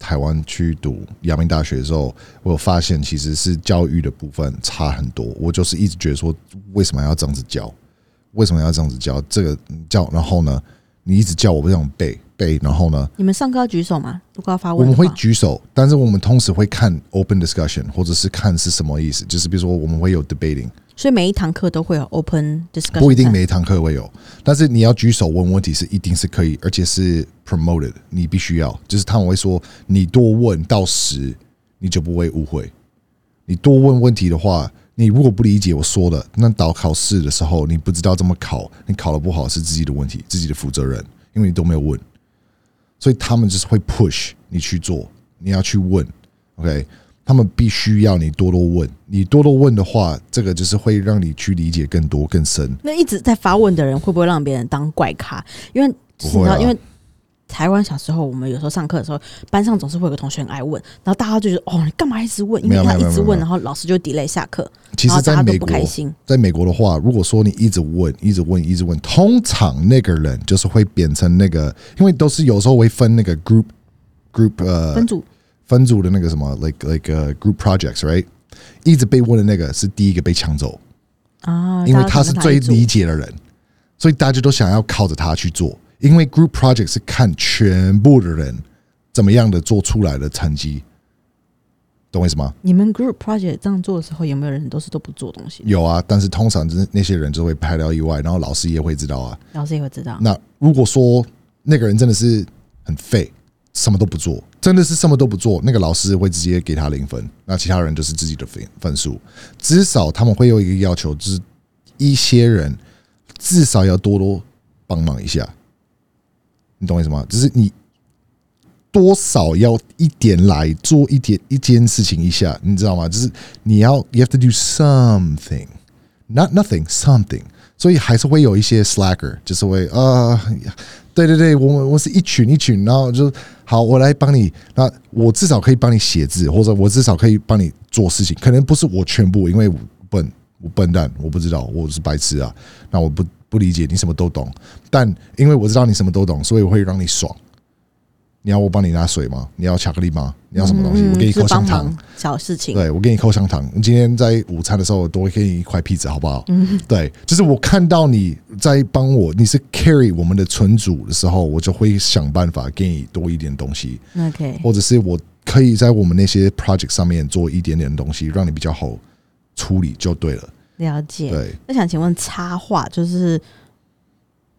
S2: 台湾去读阳明大学的时候，我有发现其实是教育的部分差很多。我就是一直觉得说，为什么要这样子教？为什么要这样子教？这个教，然后呢，你一直教我不想背。背，然后呢？
S1: 你们上课要举手吗？如果要发问，
S2: 我们会举手，但是我们同时会看 open discussion，或者是看是什么意思。就是比如说，我们会有 debating，
S1: 所以每一堂课都会有 open discussion。
S2: 不一定每一堂课会有，但是你要举手问问题是一定是可以，而且是 promoted，你必须要。就是他们会说，你多问到十，你就不会误会。你多问问题的话，你如果不理解我说的，那导考试的时候你不知道怎么考，你考的不好是自己的问题，自己的负责任，因为你都没有问。所以他们就是会 push 你去做，你要去问，OK？他们必须要你多多问，你多多问的话，这个就是会让你去理解更多更深。
S1: 那一直在发问的人会不会让别人当怪咖？因为
S2: 不会啊，
S1: 因为。台湾小时候，我们有时候上课的时候，班上总是会有个同学很爱问，然后大家就觉得哦，你干嘛一直问？因为他一直问，然后老师就 delay 下课。
S2: 其实，在美国，在美国的话，如果说你一直问、一直问、一直问，通常那个人就是会变成那个，因为都是有时候会分那个 group group 呃
S1: 分组
S2: 分组的那个什么 like like group projects right，一直被问的那个是第一个被抢走
S1: 啊，
S2: 因为他是最理解的人，所以大家都想要靠着他去做。因为 group project 是看全部的人怎么样的做出来的成绩，懂我意思吗？
S1: 你们 group project 这样做的时候，有没有人都是都不做东西？
S2: 有啊，但是通常就是那些人就会排掉意外，然后老师也会知道啊。
S1: 老师也会知道。
S2: 那如果说那个人真的是很废，什么都不做，真的是什么都不做，那个老师会直接给他零分，那其他人就是自己的分分数。至少他们会有一个要求，就是一些人至少要多多帮忙一下。你懂我意思吗？就是你多少要一点来做一点一件事情一下，你知道吗？就是你要 you have to do something, not nothing, something。所以还是会有一些 slacker，就是会啊，对对对，我我是一群一群，然后就好，我来帮你。那我至少可以帮你写字，或者我至少可以帮你做事情。可能不是我全部，因为笨，我笨蛋，我不知道，我是白痴啊。那我不。不理解你什么都懂，但因为我知道你什么都懂，所以我会让你爽。你要我帮你拿水吗？你要巧克力吗？你要什么东西？我给你口香糖。
S1: 小事情。
S2: 对，我给你口香糖。今天在午餐的时候我多给你一块披萨，好不好？嗯。对，就是我看到你在帮我，你是 carry 我们的存主的时候，我就会想办法给你多一点东西。
S1: OK。
S2: 或者是我可以在我们那些 project 上面做一点点东西，让你比较好处理就对了。
S1: 了解。
S2: 对，
S1: 那想请问插画就是，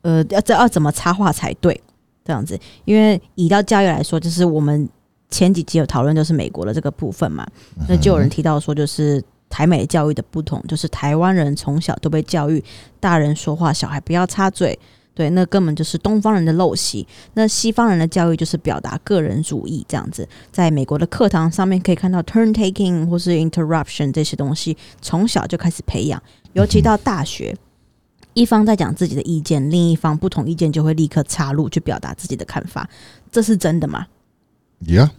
S1: 呃，要这要怎么插画才对？这样子，因为以到教育来说，就是我们前几集有讨论，就是美国的这个部分嘛，那就有人提到说，就是台美教育的不同，就是台湾人从小都被教育，大人说话，小孩不要插嘴。对，那根本就是东方人的陋习。那西方人的教育就是表达个人主义，这样子。在美国的课堂上面可以看到 turn taking 或是 interruption 这些东西，从小就开始培养。尤其到大学，一方在讲自己的意见，另一方不同意见就会立刻插入去表达自己的看法。这是真的吗
S2: ？Yeah，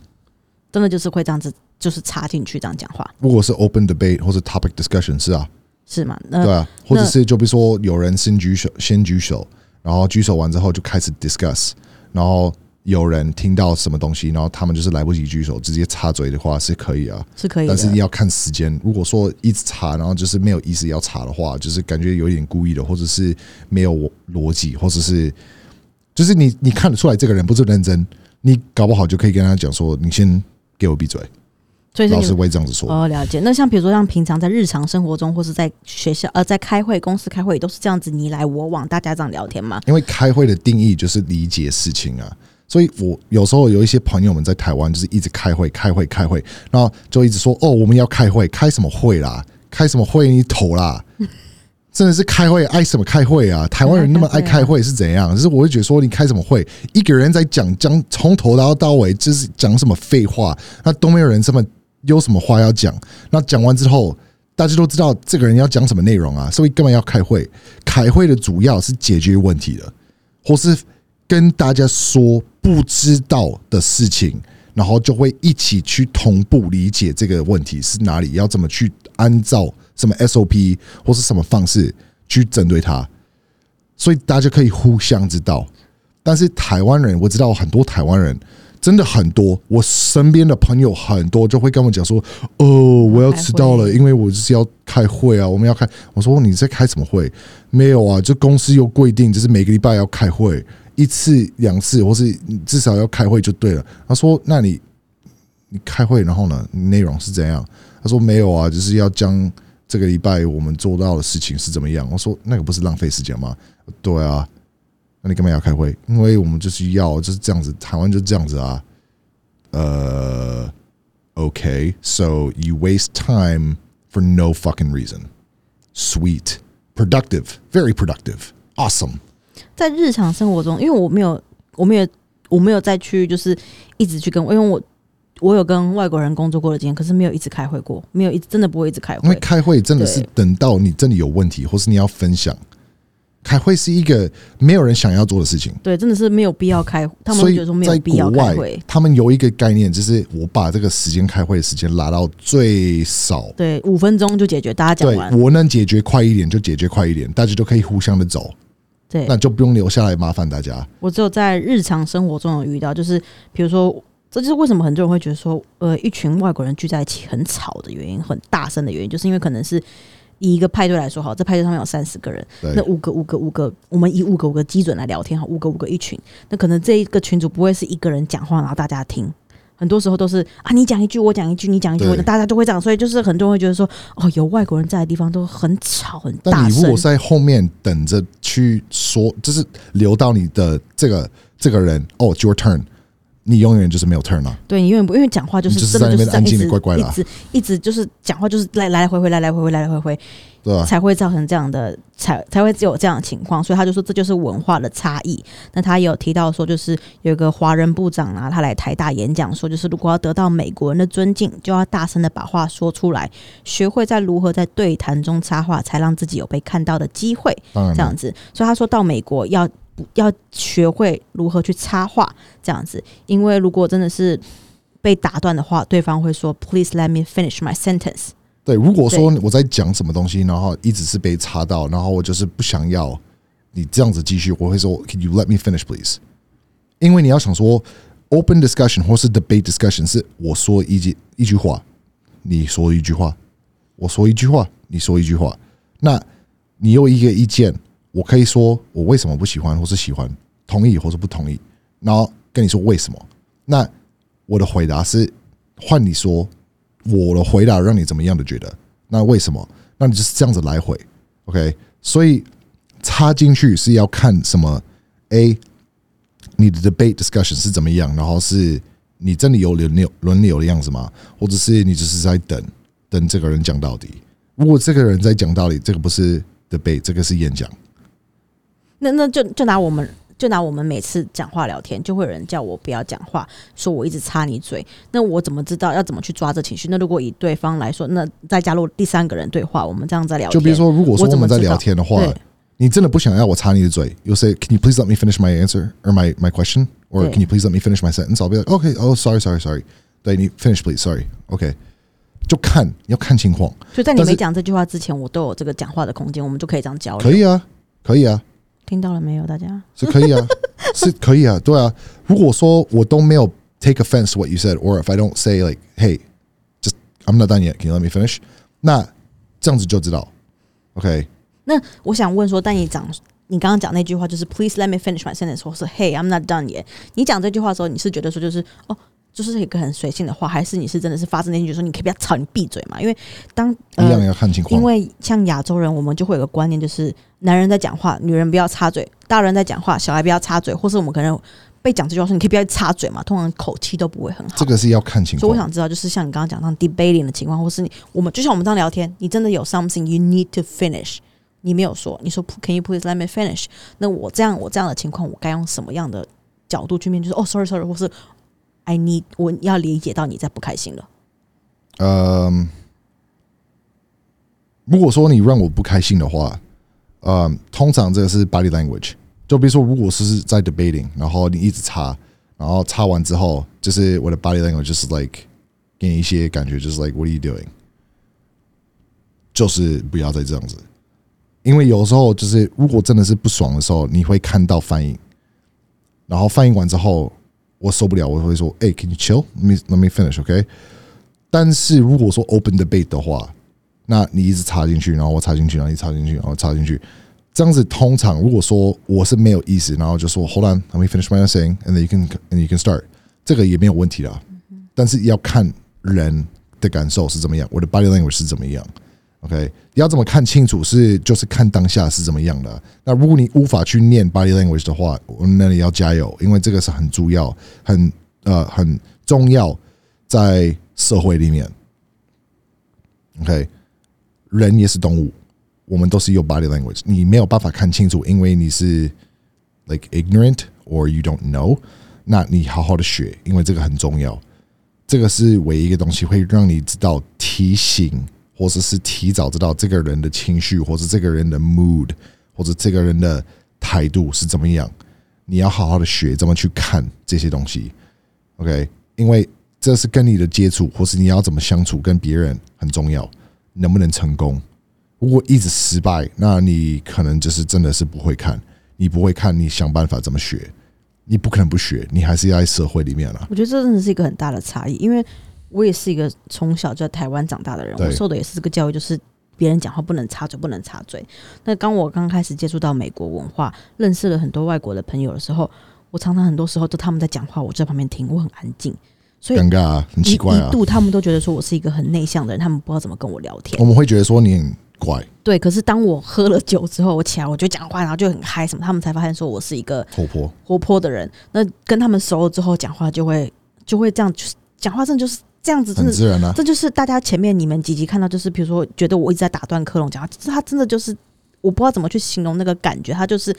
S1: 真的就是会这样子，就是插进去这样讲话。
S2: 如果是 open debate 或是 topic discussion 是啊，
S1: 是吗？
S2: 对啊，或者是就比如说有人先举手，先举手。然后举手完之后就开始 discuss，然后有人听到什么东西，然后他们就是来不及举手，直接插嘴的话是可以啊，
S1: 是可以，
S2: 但是要看时间。如果说一直插，然后就是没有意思要插的话，就是感觉有点故意的，或者是没有逻辑，或者是就是你你看得出来这个人不是认真，你搞不好就可以跟他讲说，你先给我闭嘴。
S1: 所以
S2: 老师会这样子说
S1: 哦，了解。那像比如说，像平常在日常生活中，或是在学校呃，在开会、公司开会，都是这样子你来我往，大家这样聊天嘛？
S2: 因为开会的定义就是理解事情啊，所以我有时候有一些朋友们在台湾，就是一直开会、开会、开会，然后就一直说：“哦，我们要开会，开什么会啦？开什么会？你投啦！真的是开会爱什么开会啊？台湾人那么爱开会是怎样？就是我会觉得说，你开什么会？一个人在讲讲从头到到尾，就是讲什么废话，那都没有人这么。”有什么话要讲？那讲完之后，大家都知道这个人要讲什么内容啊，所以干嘛要开会。开会的主要是解决问题的，或是跟大家说不知道的事情，然后就会一起去同步理解这个问题是哪里，要怎么去按照什么 SOP 或是什么方式去针对它，所以大家可以互相知道。但是台湾人，我知道很多台湾人。真的很多，我身边的朋友很多就会跟我讲说：“哦，我要迟到了，因为我就是要开会啊，我们要开。”我说：“你在开什么会？没有啊，就公司有规定，就是每个礼拜要开会一次、两次，或是至少要开会就对了。”他说：“那你你开会，然后呢，内容是怎样？”他说：“没有啊，就是要将这个礼拜我们做到的事情是怎么样。”我说：“那个不是浪费时间吗？”对啊。那你干嘛要开会？因为我们就是要就是这样子，台湾就这样子啊。呃，OK，so you waste time for no fucking reason. Sweet, productive, very productive, awesome.
S1: 在日常生活中，因为我没有，我没有，我没有再去，就是一直去跟，因为我我有跟外国人工作过的经验，可是没有一直开会过，没有一真的不会一直开会。
S2: 因为开会真的是等到你真的有问题，或是你要分享。开会是一个没有人想要做的事情，
S1: 对，真的是没有必要开。他们觉得说没有必要开会。
S2: 他们有一个概念，就是我把这个时间开会的时间拉到最少，
S1: 对，五分钟就解决，大家讲完。
S2: 我能解决快一点就解决快一点，大家就可以互相的走，
S1: 对，
S2: 那就不用留下来麻烦大家。
S1: 我只有在日常生活中有遇到，就是比如说，这就是为什么很多人会觉得说，呃，一群外国人聚在一起很吵的原因，很大声的原因，就是因为可能是。以一个派对来说，好，这派对上面有三十个人，那五个五个五个，我们以五个五个基准来聊天，哈，五个五个一群，那可能这一个群主不会是一个人讲话，然后大家听，很多时候都是啊，你讲一句，我讲一句，你讲一句，我大家都会这样，所以就是很多人会觉得说，哦，有外国人在的地方都很吵很大
S2: 声。你如果在后面等着去说，就是留到你的这个这个人，哦，your turn。你永远就是没有 turn 啊！
S1: 对你永远不因为讲话就是
S2: 真的就是安静的乖乖
S1: 的，一直一直就是讲话就是来来来回回来来回回来来回回，
S2: 对
S1: 才会造成这样的才才会只有这样的情况。所以他就说这就是文化的差异。那他也有提到说，就是有一个华人部长啊，他来台大演讲说，就是如果要得到美国人的尊敬，就要大声的把话说出来，学会在如何在对谈中插话，才让自己有被看到的机会。这样子，所以他说到美国要。要学会如何去插话，这样子，因为如果真的是被打断的话，对方会说 “Please let me finish my sentence”。
S2: 对，如果说我在讲什么东西，然后一直是被插到，然后我就是不想要你这样子继续，我会说 “Can you let me finish, please？” 因为你要想说 “open discussion” 或是 “debate discussion” 是我说一句一句话，你说一句话，我说一句话，你说一句话，那你有一个意见。我可以说我为什么不喜欢，或是喜欢，同意或是不同意，然后跟你说为什么。那我的回答是换你说我的回答让你怎么样的觉得？那为什么？那你就是这样子来回，OK？所以插进去是要看什么？A，你的 debate discussion 是怎么样？然后是你真的有轮流轮流的样子吗？或者是你只是在等等这个人讲到底？如果这个人在讲道理，这个不是 debate，这个是演讲。
S1: 那那就就拿我们就拿我们每次讲话聊天，就会有人叫我不要讲话，说我一直插你嘴。那我怎么知道要怎么去抓这情绪？那如果以对方来说，那再加入第三个人对话，我们这样在聊。
S2: 就比如说，如果说我们在聊天的话，你真的不想要我插你的嘴，You say Can you please let me finish my answer or my my question or Can you please let me finish my sentence? I'll be like Okay, oh sorry, sorry, sorry. 对你 finish please, sorry. OK，就看要看情况。
S1: 所以在你没讲这句话之前，我都有这个讲话的空间，我们就可以这样交流。
S2: 可以啊，可以啊。
S1: 听到了没有？大家
S2: 是可以啊，是可以啊，对啊。如果说我都没有 take offense what you said, or if I don't say like, "Hey, just I'm not done yet. Can you let me finish?" 那这样子就知道，OK。
S1: 那我想问说，但你讲你刚刚讲那句话，就是 "Please let me finish my sentence"，或是 "Hey, I'm not done yet"。你讲这句话的时候，你是觉得说就是哦。就是一个很随性的话，还是你是真的是发自内心觉得说你可以不要吵，你闭嘴嘛？因为当
S2: 一样要看情况。
S1: 因为像亚洲人，我们就会有个观念，就是男人在讲话，女人不要插嘴；大人在讲话，小孩不要插嘴。或是我们可能被讲这句话说，你可以不要插嘴嘛？通常口气都不会很好。
S2: 这个是要看情况。
S1: 所以我想知道，就是像你刚刚讲到 debating 的情况，或是你我们就像我们这样聊天，你真的有 something you need to finish，你没有说，你说 Can you please let me finish？那我这样我这样的情况，我该用什么样的角度去面对？说哦，sorry sorry，或是。I need 我要理解到你在不开心了。
S2: 嗯，如果说你让我不开心的话，嗯，通常这个是 body language。就比如说，如果是在 debating，然后你一直插，然后插完之后，就是我的 body language 就是 like 给你一些感觉，就是 like what are you doing？就是不要再这样子，因为有时候就是如果真的是不爽的时候，你会看到反应，然后反应完之后。我受不了，我会说：“哎，Can you chill? Let me let me finish, OK？” 但是如果说 open debate 的话，那你一直插进去，然后我插进去，然后你插进去，然后插进去，这样子通常如果说我是没有意思，然后就说 “Hold on, let me finish my saying, and then you can and you can start”，这个也没有问题的。但是要看人的感受是怎么样，我的 body language 是怎么样。OK，要怎么看清楚是就是看当下是怎么样的。那如果你无法去念 body language 的话，那你要加油，因为这个是很重要、很呃很重要在社会里面。OK，人也是动物，我们都是有 body language，你没有办法看清楚，因为你是 like ignorant or you don't know，那你好好的学，因为这个很重要。这个是唯一一个东西会让你知道提醒，或者是提早知道这个人的情绪，或者这个人的 mood，或者这个人的态度是怎么样。你要好好的学怎么去看这些东西，OK？因为这是跟你的接触，或是你要怎么相处跟别人很重要。能不能成功？如果一直失败，那你可能就是真的是不会看，你不会看，你想办法怎么学？你不可能不学，你还是要在社会里面了。
S1: 我觉得这真的是一个很大的差异，因为我也是一个从小就在台湾长大的人，我受的也是这个教育，就是别人讲话不能插嘴，不能插嘴。那当我刚开始接触到美国文化，认识了很多外国的朋友的时候，我常常很多时候都他们在讲话，我在旁边听，我很安静。所以
S2: 尴尬啊，很奇怪啊！
S1: 一度他们都觉得说我是一个很内向的人，他们不知道怎么跟我聊天。
S2: 我们会觉得说你很怪。
S1: 对，可是当我喝了酒之后，我起来我就讲话，然后就很嗨什么，他们才发现说我是一个
S2: 活泼
S1: 活泼的人。那跟他们熟了之后，讲话就会就会这样，就是讲话真的就是这样子，真的
S2: 自然啊。
S1: 这就是大家前面你们几集看到，就是比如说觉得我一直在打断克隆讲话，他真的就是我不知道怎么去形容那个感觉，他就是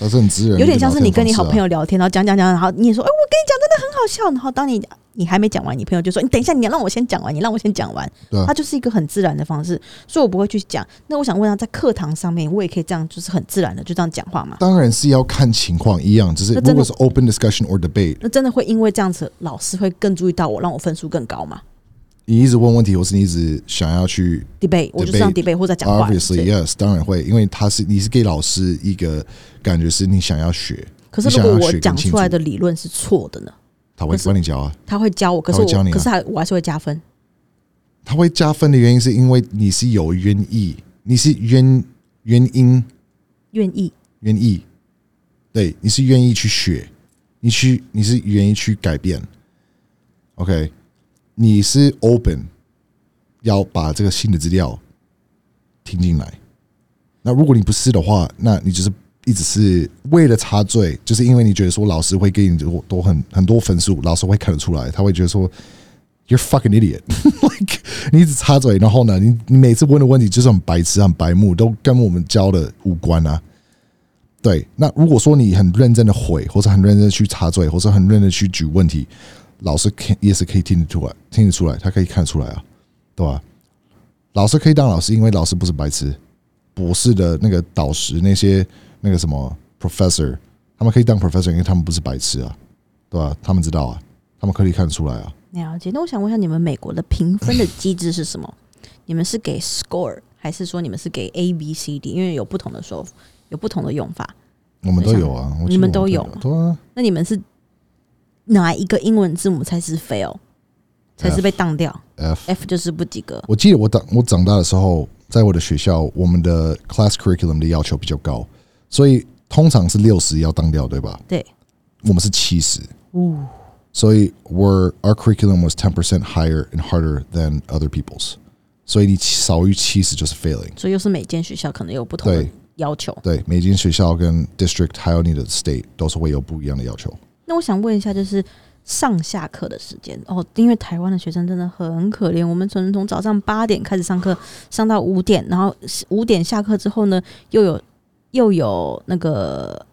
S1: 有点像是你跟你好朋友聊天，然后讲讲讲，然后你也说，哎，我跟你讲真的很好笑，然后当你。你还没讲完，你朋友就说：“你等一下，你让我先讲完，你让我先讲完。”他就是一个很自然的方式，所以我不会去讲。那我想问他，在课堂上面，我也可以这样，就是很自然的就这样讲话吗？
S2: 当然是要看情况一样，只是如果是 open discussion or debate，
S1: 那真的会因为这样子，老师会更注意到我，让我分数更高吗？
S2: 你一直问问题，或是你一直想要去
S1: debate，我就这样 debate 或者讲话。
S2: Obviously, yes，当然会，因为他是你是给老师一个感觉，是你想要学。
S1: 可是如果我讲出来的理论是错的呢？
S2: 他会帮你教啊，
S1: 他会教我，可是我，可是还我还是会加分。
S2: 他会加分的原因是因为你是有愿意，你是愿原因
S1: 愿意
S2: 愿意，对，你是愿意去学，你去你是愿意去改变。OK，你是 open 要把这个新的资料听进来。那如果你不是的话，那你就是。一直是为了插嘴，就是因为你觉得说老师会给你多多很很多分数，老师会看得出来，他会觉得说 you're fucking idiot，like 你一直插嘴，然后呢，你你每次问的问题就是很白痴、很白目，都跟我们教的无关啊。对，那如果说你很认真的回，或者很认真的去插嘴，或者很认真的去举问题，老师可也是可以听得出来，听得出来，他可以看得出来啊，对吧？老师可以当老师，因为老师不是白痴，博士的那个导师那些。那个什么 professor，他们可以当 professor，因为他们不是白痴啊，对吧？他们知道啊，他们可以看得出来啊。
S1: 了解。那我想问一下，你们美国的评分的机制是什么？你们是给 score，还是说你们是给 A B C D？因为有不同的说，有不同的用法。
S2: 我们都有啊，
S1: 你们都有。
S2: 对啊。
S1: 那你们是哪一个英文字母才是 fail，才是被当掉
S2: ？F，F
S1: 就是不及格。
S2: 我记得我长我长大的时候，在我的学校，我们的 class curriculum 的要求比较高。所以通常是六十要当掉，对吧？
S1: 对，
S2: 我们是七十。哦，所以 we're our curriculum was ten percent higher and harder than other people's。所以你少于七十就是 failing。
S1: 所以又是每间学校可能有不同的要求。
S2: 对，每间学校跟 district 还有你的 state 都是会有不一样的要求。
S1: 那我想问一下，就是上下课的时间哦，因为台湾的学生真的很可怜，我们从从早上八点开始上课，上到五点，然后五点下课之后呢，又有。又有那个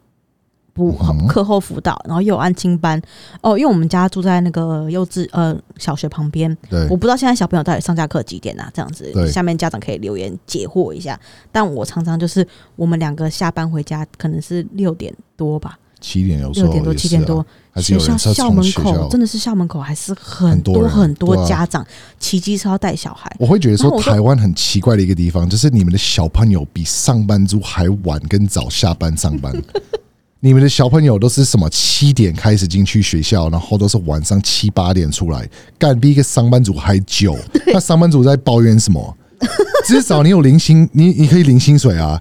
S1: 补课后辅导，然后又有安亲班哦。因为我们家住在那个幼稚呃小学旁边，我不知道现在小朋友到底上下课几点啊？这样子，下面家长可以留言解惑一下。但我常常就是我们两个下班回家可能是六点多吧，
S2: 七点有
S1: 六点多七点多。学校校门口真的是校门口还是很多很多家长骑机车带小孩。
S2: 我会觉得说台湾很奇怪的一个地方，就是你们的小朋友比上班族还晚跟早下班上班。你们的小朋友都是什么七点开始进去学校，然后都是晚上七八点出来，干比一个上班族还久。那上班族在抱怨什么？至少你有零薪，你你可以零薪水啊，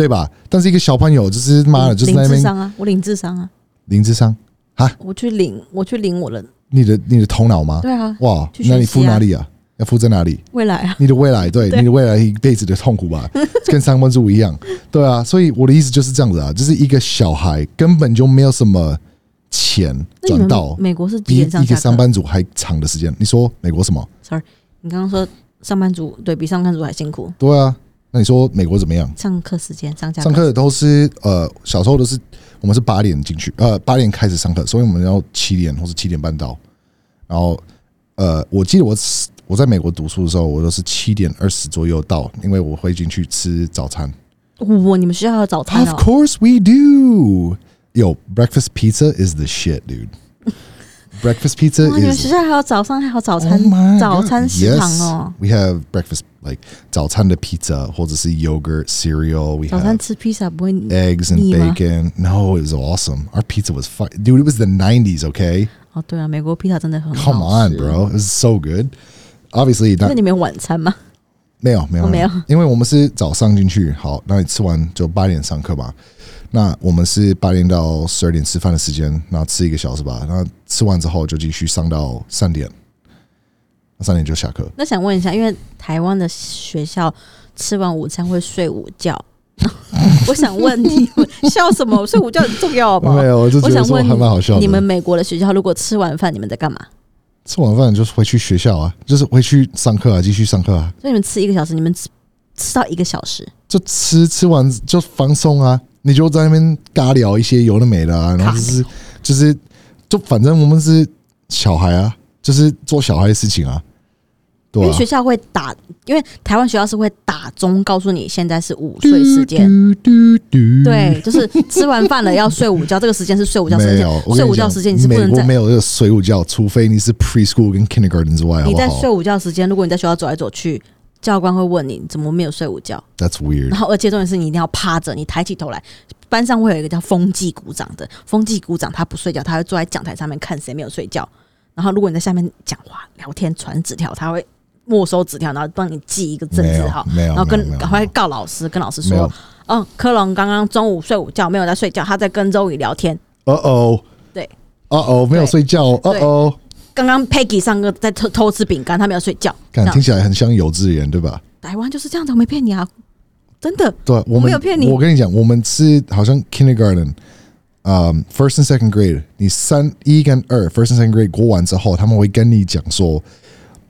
S2: 对吧？但是一个小朋友就是妈的，就是那边
S1: 智商啊，我领智商啊，
S2: 零智商。啊！
S1: 我去领，我去领我的。
S2: 你的你的头脑吗？
S1: 对啊。
S2: 哇，那你付哪里啊？要付在哪里？
S1: 未来啊。
S2: 你的未来，对，你的未来一辈子的痛苦吧，跟上班族一样。对啊，所以我的意思就是这样子啊，就是一个小孩根本就没有什么钱赚到。
S1: 美国是
S2: 比一个上班族还长的时间。你说美国什么
S1: ？Sorry，你刚刚说上班族对比上班族还辛苦。
S2: 对啊，那你说美国怎么样？
S1: 上课时间上
S2: 上课都是呃，小时候都是我们是八点进去，呃，八点开始上课，所以我们要七点或是七点半到。然后呃，我记得我我在美国读书的时候，我都是七点二十左右到，因为我会进去吃早餐。
S1: 哇，你们学校有早餐
S2: ？Of course we do. Yo, breakfast pizza is the shit, dude. breakfast pizza.
S1: 你们学校还有早上还有早餐早餐食堂哦。
S2: We have breakfast like 早餐的 pizza 或者是 yogurt cereal. We
S1: 早餐吃 pizza 不会
S2: eggs and bacon. No, it was awesome. Our pizza was fun, dude. It was the nineties, okay?
S1: 哦，对啊，美国披萨真的很
S2: Come on, bro. It was so good. Obviously,
S1: 那你们有晚餐吗？
S2: 没有，没有，
S1: 没有，
S2: 因为我们是早上进去，好，那你吃完就八点上课吧。 那我们是八点到十二点吃饭的时间，然后吃一个小时吧。那吃完之后就继续上到三点，三点就下课。
S1: 那想问一下，因为台湾的学校吃完午餐会睡午觉，我想问你们笑什么？睡午觉很重要吧？
S2: 没有，我就觉得还蛮好笑。
S1: 你们美国的学校如果吃完饭，你们在干嘛？
S2: 吃完饭就是回去学校啊，就是回去上课啊，继续上课啊。
S1: 所以你们吃一个小时，你们吃吃到一个小时，
S2: 就吃吃完就放松啊。你就在那边尬聊一些有的没的啊，然后就是就是就反正我们是小孩啊，就是做小孩的事情啊。对，
S1: 因为学校会打，因为台湾学校是会打钟告诉你现在是午睡时间。对，就是吃完饭了要睡午觉，这个时间是睡午觉时间。睡午觉时间你是不能在
S2: 没有这个睡午觉，除非你是 preschool 跟 kindergarten 之外。
S1: 你在睡午觉时间，如果你在学校走来走去。教官会问你怎么没有睡午觉
S2: ？That's weird。
S1: 然后，而且重点是你一定要趴着，你抬起头来。班上会有一个叫风纪鼓掌的，风纪鼓掌他不睡觉，他会坐在讲台上面看谁没有睡觉。然后，如果你在下面讲话、聊天、传纸条，他会没收纸条，然后帮你记一个正字号，
S2: 然
S1: 后跟赶快告老师，跟老师说：“嗯，科隆刚刚中午睡午觉，没有在睡觉，他在跟周宇聊天。”
S2: 哦哦，
S1: 对，
S2: 哦哦，没有睡觉，哦哦。
S1: 刚刚 Peggy 上课在偷偷吃饼干，他没有睡觉。
S2: 听起来很像幼稚园，对吧？
S1: 台湾就是这样子，我没骗你啊，真的。
S2: 对，我
S1: 没有骗你。
S2: 我跟你讲，我们是好像 Kindergarten，嗯，First and Second Grade，你三一跟二 First and Second Grade 过完之后，他们会跟你讲说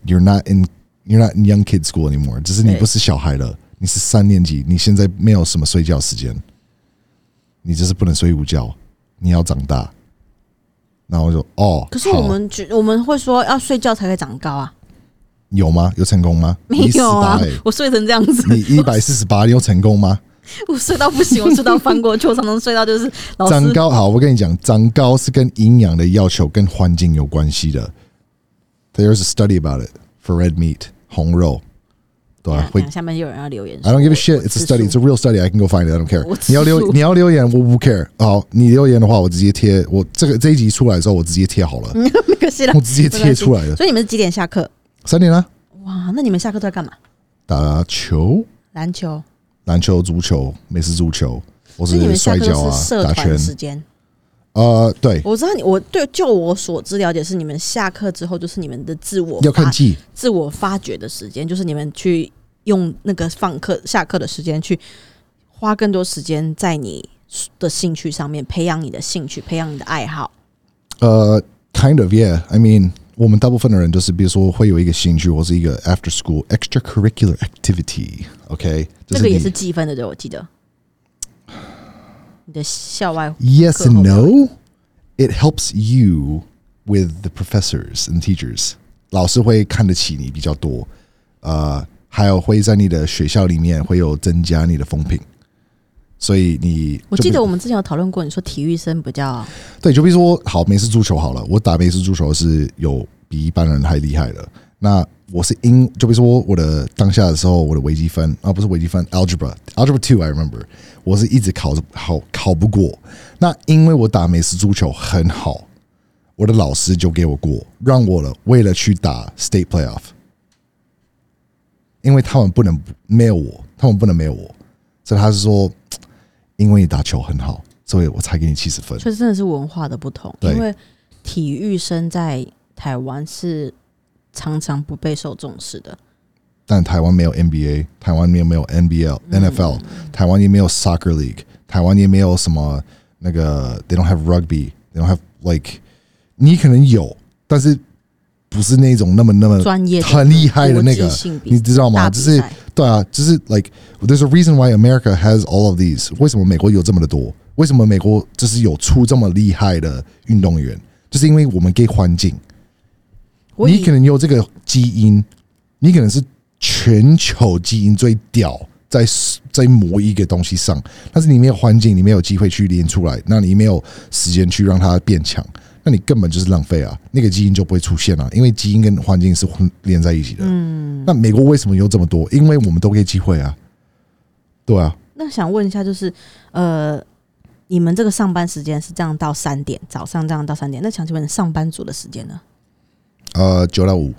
S2: ，You're not in You're not in young kids school anymore，只是你不是小孩了，你是三年级，你现在没有什么睡觉时间，你就是不能睡午觉，你要长大。然后就哦，
S1: 可是我们觉我们会说要睡觉才可以长高啊？
S2: 有吗？有成功吗？
S1: 没有啊！我睡成这样子，
S2: 你一百四十八，你有成功吗？
S1: 我睡到不行，我睡到翻过去，我常常睡到就是
S2: 长高。好，我跟你讲，长高是跟营养的要求跟环境有关系的。There's a study about it for red meat，红肉。对啊，会
S1: 下面有人要留言。
S2: I don't give a shit. It's a study. It's a real study. I can go find it. I don't care. 你要留，你要留言，我不 care。好，你留言的话，我直接贴。我这个这一集出来的时候，我直接贴好了。
S1: 没关系了，
S2: 我直接贴出来了。
S1: 所以你们是几点下课？
S2: 三点啊。
S1: 哇，那你们下课都在干嘛？
S2: 打球、
S1: 篮球、
S2: 篮球、足球、美式足球，或是摔跤啊、打拳
S1: 时间。
S2: 呃，对，
S1: 我知道你，我对就我所知了解是，你们下课之后就是你们的自我
S2: 要看记
S1: 自我发掘的时间，就是你们去用那个放课下课的时间去花更多时间在你的兴趣上面，培养你的兴趣，培养你的爱好。
S2: 呃，kind of yeah. I mean，我们大部分的人都是，比如说会有一个兴趣或是一个 after school extracurricular activity。OK，
S1: 这个也是计分的，对我记得。的校外
S2: Yes and no. It helps you with the professors and teachers. 老师会看得起你比较多，呃，还有会在你的学校里面会有增加你的风评。所以你，
S1: 我记得我们之前有讨论过，你说体育生比较
S2: 对，就比如说好美式足球好了，我打美式足球是有比一般人还厉害的。那我是因，就比如说我的当下的时候，我的微积分啊，不是微积分，algebra，algebra two，I remember，我是一直考着考考不过。那因为我打美式足球很好，我的老师就给我过，让我了为了去打 state playoff，因为他们不能没有我，他们不能没有我，所以他是说，因为你打球很好，所以我才给你七十分。
S1: 所以真的是文化的不同，因为体育生在台湾是。常常不备受重视的，
S2: 但台湾没有 NBA，台湾也没有 NBL、NFL，台湾也没有 Soccer League，台湾也没有什么那个，They don't have rugby，They don't have like，你可能有，但是不是那种那么那么
S1: 专业、
S2: 很厉害的那个，你知道吗？就是。对啊，就是 like there's a reason why America has all of these。为什么美国有这么的多？为什么美国就是有出这么厉害的运动员？就是因为我们给环境。你可能有这个基因，你可能是全球基因最屌，在在某一个东西上，但是你没有环境，你没有机会去练出来，那你没有时间去让它变强，那你根本就是浪费啊！那个基因就不会出现了，因为基因跟环境是连在一起的。嗯，那美国为什么有这么多？因为我们都给机会啊，对啊。
S1: 那想问一下，就是呃，你们这个上班时间是这样到三点，早上这样到三点，那想请问上班族的时间呢？
S2: 呃，九到五。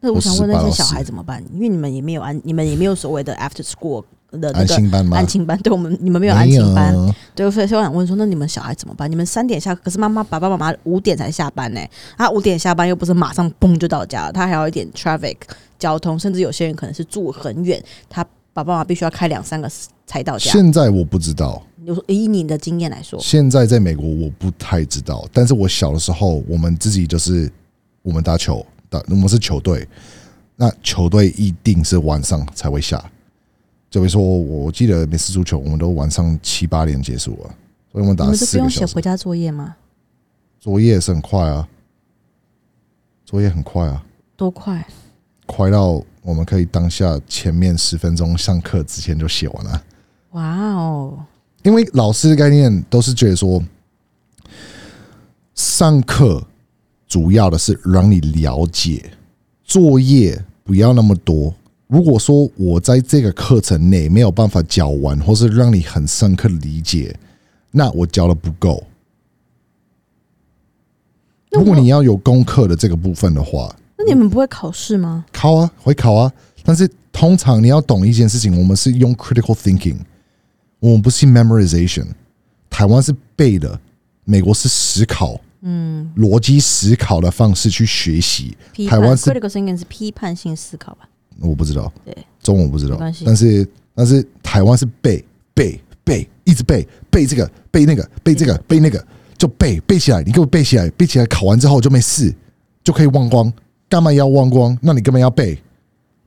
S1: 那我想问那些小孩怎么办？因为你们也没有安，你们也没有所谓的 after school 的安
S2: 心班吗？
S1: 安心班，对我们你们没有安心班，对，所以我想问说，那你们小孩怎么办？你们三点下，可是妈妈、爸爸妈妈五点才下班呢？他五点下班又不是马上嘣就到家了，他还有一点 traffic 交通，甚至有些人可能是住很远，他爸爸妈妈必须要开两三个才到家。
S2: 现在我不知道，
S1: 以你的经验来说，
S2: 现在在美国我不太知道，但是我小的时候，我们自己就是我们打球。我们是球队，那球队一定是晚上才会下。就比如说，我记得每次足球，我们都晚上七八点结束啊，所以我们打四个小
S1: 时。回家作业吗？
S2: 作业是很快啊，作业很快啊，
S1: 多快？
S2: 快到我们可以当下前面十分钟上课之前就写完了。哇哦！因为老师的概念都是觉得说，上课。主要的是让你了解作业不要那么多。如果说我在这个课程内没有办法教完，或是让你很深刻理解，那我教的不够。如果你要有功课的这个部分的话，
S1: 那你们不会考试吗？
S2: 考啊，会考啊。但是通常你要懂一件事情，我们是用 critical thinking，我们不是 memorization。台湾是背的，美国是思考。嗯，逻辑思考的方式去学习。台湾是
S1: critical thinking 是批判性思考吧？
S2: 我不知道，
S1: 对，
S2: 中文不知道。但是但是台湾是背背背，一直背背这个背那个背这个背那个，就背背起来。你给我背起来，背起来，考完之后就没事，就可以忘光。干嘛要忘光？那你干嘛要背？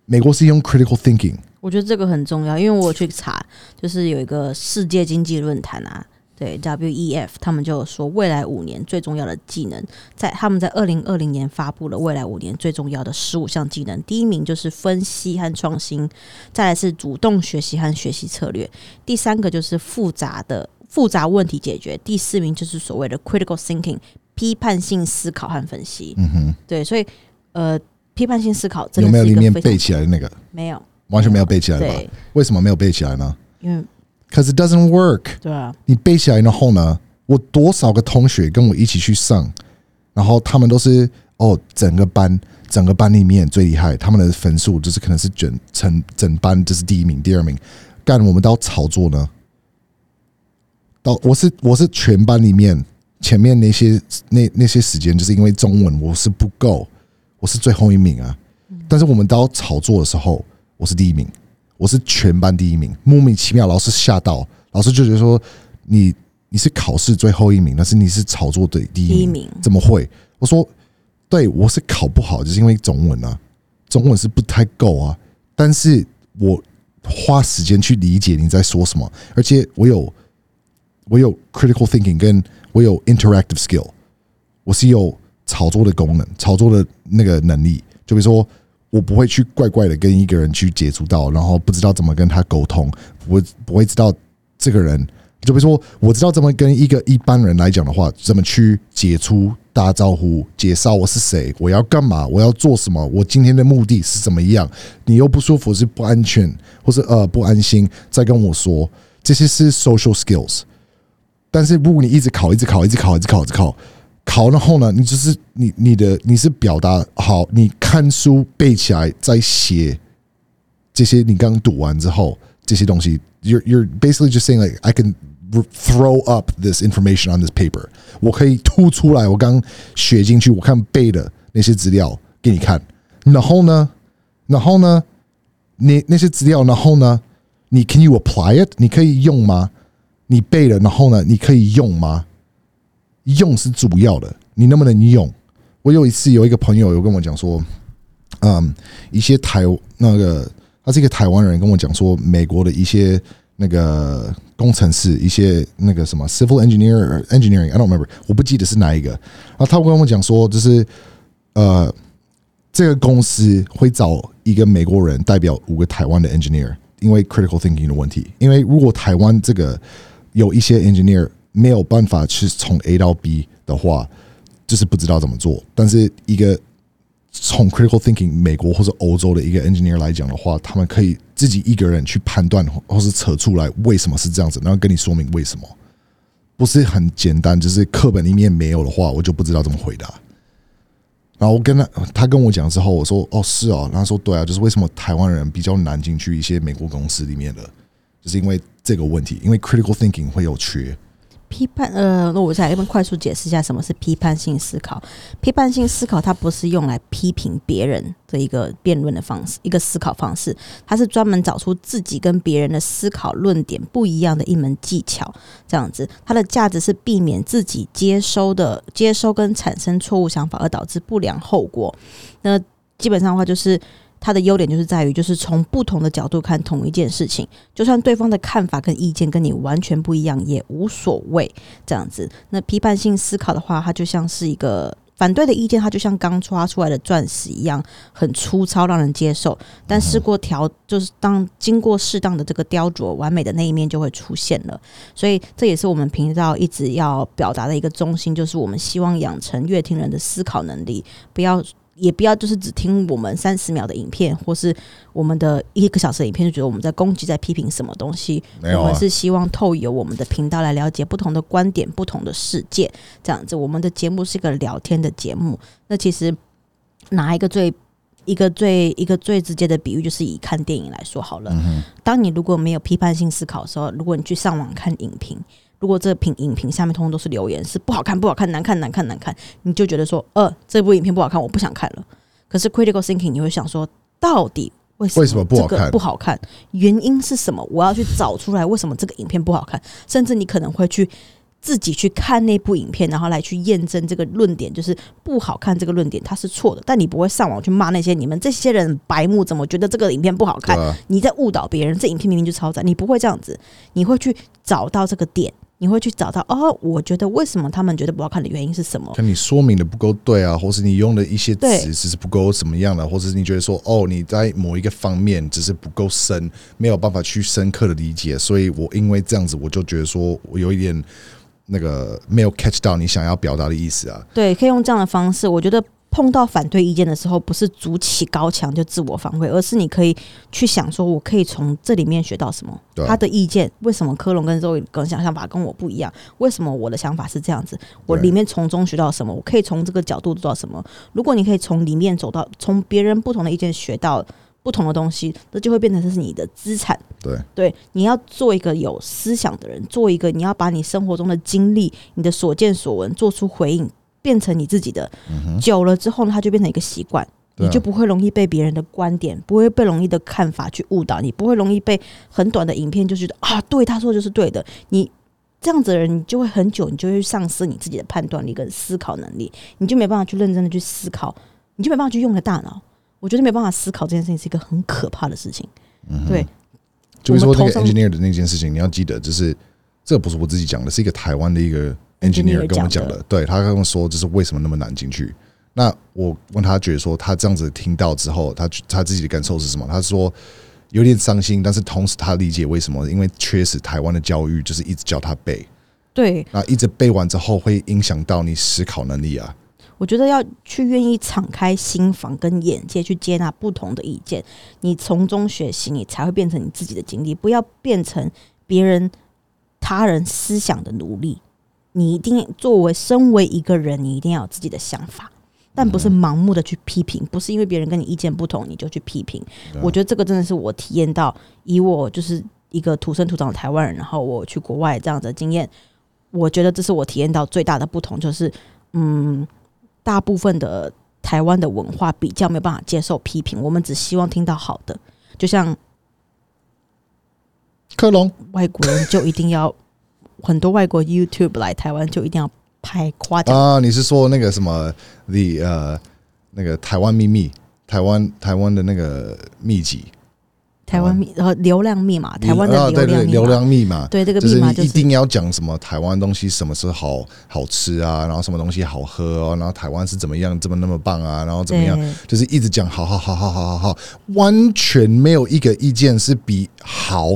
S2: 美国是用 critical thinking，
S1: 我觉得这个很重要，因为我去查，就是有一个世界经济论坛啊。对，WEF 他们就说，未来五年最重要的技能，在他们在二零二零年发布了未来五年最重要的十五项技能。第一名就是分析和创新，再来是主动学习和学习策略，第三个就是复杂的复杂问题解决，第四名就是所谓的 critical thinking 批判性思考和分析。嗯哼，对，所以呃，批判性思考有
S2: 没有里面背起来的那个？
S1: 没有，
S2: 完全没有背起来吧？为什么没有背起来呢？
S1: 因为。
S2: Cause it doesn't work。
S1: 对啊，
S2: 你背起来然后呢？我多少个同学跟我一起去上，然后他们都是哦，整个班整个班里面最厉害，他们的分数就是可能是整成整班就是第一名、第二名。干我们到炒作呢？到我是我是全班里面前面那些那那些时间，就是因为中文我是不够，我是最后一名啊。但是我们到炒作的时候，我是第一名。我是全班第一名，莫名其妙，老师吓到，老师就觉得说你你是考试最后一名，但是你是炒作的第一名，怎么会？我说对，我是考不好，就是因为中文啊，中文是不太够啊，但是我花时间去理解你在说什么，而且我有我有 critical thinking，跟我有 interactive skill，我是有炒作的功能，炒作的那个能力，就比如说。我不会去怪怪的跟一个人去接触到，然后不知道怎么跟他沟通，我不会知道这个人，就比如说我知道怎么跟一个一般人来讲的话，怎么去解除、打招呼、介绍我是谁，我要干嘛，我要做什么，我今天的目的是怎么样？你又不舒服是不安全，或是呃不安心，再跟我说，这些是 social skills。但是如果你一直考，一直考，一直考，一直考，一直考。考然后呢？你就是你你的你是表达好，你看书背起来再写这些。你刚读完之后这些东西，you're you're basically just saying like I can throw up this information on this paper。我可以吐出来我刚学进去我看背的那些资料给你看。然后呢？然后呢？你那些资料，然后呢？你 Can you apply it？你可以用吗？你背了，然后呢？你可以用吗？用是主要的，你能不能用？我有一次有一个朋友有跟我讲说，嗯，一些台那个他是一个台湾人，跟我讲说，美国的一些那个工程师，一些那个什么 civil engineer engineering，I don't remember，我不记得是哪一个。然后他跟我讲说，就是呃，这个公司会找一个美国人代表五个台湾的 engineer，因为 critical thinking 的问题。因为如果台湾这个有一些 engineer 没有办法去从 A 到 B 的话，就是不知道怎么做。但是一个从 critical thinking 美国或者欧洲的一个 engineer 来讲的话，他们可以自己一个人去判断，或是扯出来为什么是这样子，然后跟你说明为什么，不是很简单。就是课本里面没有的话，我就不知道怎么回答。然后我跟他，他跟我讲之后，我说：“哦，是哦。”他说：“对啊，就是为什么台湾人比较难进去一些美国公司里面的，就是因为这个问题，因为 critical thinking 会有缺。”
S1: 批判呃，那我再来快速解释一下什么是批判性思考。批判性思考它不是用来批评别人的一个辩论的方式，一个思考方式，它是专门找出自己跟别人的思考论点不一样的一门技巧。这样子，它的价值是避免自己接收的接收跟产生错误想法而导致不良后果。那基本上的话就是。它的优点就是在于，就是从不同的角度看同一件事情，就算对方的看法跟意见跟你完全不一样，也无所谓。这样子，那批判性思考的话，它就像是一个反对的意见，它就像刚刷出来的钻石一样，很粗糙，让人接受。但试过调，就是当经过适当的这个雕琢，完美的那一面就会出现了。所以，这也是我们频道一直要表达的一个中心，就是我们希望养成乐听人的思考能力，不要。也不要就是只听我们三十秒的影片，或是我们的一个小时的影片，就觉得我们在攻击、在批评什么东西。我们是希望透由我们的频道来了解不同的观点、不同的世界。这样子，我们的节目是一个聊天的节目。那其实拿一个最一个最一个最直接的比喻，就是以看电影来说好了。当你如果没有批判性思考的时候，如果你去上网看影评。如果这评影评下面通通都是留言，是不好看、不好看、难看、难看、难看，你就觉得说，呃，这部影片不好看，我不想看了。可是 critical thinking，你会想说，到底为什么
S2: 不好看？
S1: 不好看，原因是什么？我要去找出来为什么这个影片不好看。甚至你可能会去自己去看那部影片，然后来去验证这个论点，就是不好看这个论点它是错的。但你不会上网去骂那些你们这些人白目，怎么觉得这个影片不好看？你在误导别人，这影片明明就超赞。你不会这样子，你会去找到这个点。你会去找到哦？我觉得为什么他们觉得不好看的原因是什么？
S2: 看你说明的不够对啊，或是你用的一些词只是不够什么样的，或者是你觉得说哦，你在某一个方面只是不够深，没有办法去深刻的理解，所以我因为这样子，我就觉得说我有一点那个没有 catch 到你想要表达的意思啊。
S1: 对，可以用这样的方式，我觉得。碰到反对意见的时候，不是筑起高墙就自我防卫，而是你可以去想说，我可以从这里面学到什么？他的意见为什么科隆跟周宇跟想想法跟我不一样？为什么我的想法是这样子？我里面从中学到什么？我可以从这个角度做到什么？如果你可以从里面走到，从别人不同的意见学到不同的东西，那就会变成这是你的资产。
S2: 对
S1: 对，你要做一个有思想的人，做一个你要把你生活中的经历、你的所见所闻做出回应。变成你自己的，久了之后呢，它就变成一个习惯，你就不会容易被别人的观点，不会被容易的看法去误导，你不会容易被很短的影片就觉得啊，对他说就是对的。你这样子的人，你就会很久，你就会丧失你自己的判断力跟思考能力，你就没办法去认真的去思考，你就没办法去用你的大脑。我觉得没办法思考这件事情是一个很可怕的事情。对，
S2: 就是说那个 engineer 的那件事情，你要记得，就是这不是我自己讲的，是一个台湾的一个。Engineer 跟我讲的，对他跟我说就是为什么那么难进去。那我问他觉得说他这样子听到之后，他他自己的感受是什么？他说有点伤心，但是同时他理解为什么，因为确实台湾的教育就是一直教他背，
S1: 对，
S2: 那一直背完之后会影响到你思考能力啊。
S1: 我觉得要去愿意敞开心房跟眼界去接纳不同的意见，你从中学习，你才会变成你自己的经历，不要变成别人他人思想的奴隶。你一定作为身为一个人，你一定要有自己的想法，但不是盲目的去批评，不是因为别人跟你意见不同你就去批评。我觉得这个真的是我体验到，以我就是一个土生土长的台湾人，然后我去国外这样的经验，我觉得这是我体验到最大的不同，就是嗯，大部分的台湾的文化比较没有办法接受批评，我们只希望听到好的，就像
S2: 克隆
S1: 外国人就一定要。很多外国 YouTube 来台湾就一定要拍夸奖
S2: 啊！你是说那个什么 The 呃那个台湾秘密，台湾台湾的那个秘籍。
S1: 台湾密呃流量密码，台湾的流量
S2: 流量密码，
S1: 对这个密码
S2: 就是一定要讲什么台湾东西什么是好好吃啊，然后什么东西好喝哦，然后台湾是怎么样这么那么棒啊，然后怎么样，就是一直讲好好好好好好好，完全没有一个意见是比好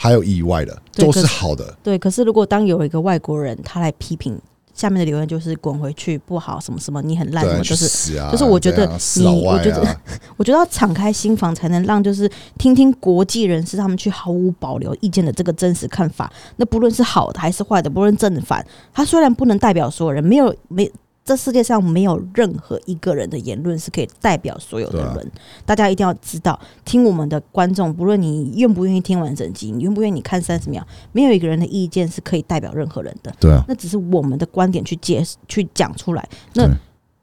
S2: 还有意外的，都是好的。
S1: 对，可是如果当有一个外国人他来批评。下面的留言就是滚回去不好什么什么你很烂什么就是就是我觉得你我觉得我觉得要敞开心房才能让就是听听国际人士他们去毫无保留意见的这个真实看法那不论是好的还是坏的不论正反他虽然不能代表所有人没有没。这世界上没有任何一个人的言论是可以代表所有的人。大家一定要知道，听我们的观众，不论你愿不愿意听完整集，你愿不愿意看三十秒，没有一个人的意见是可以代表任何人的。
S2: 对啊，
S1: 那只是我们的观点去接去讲出来。那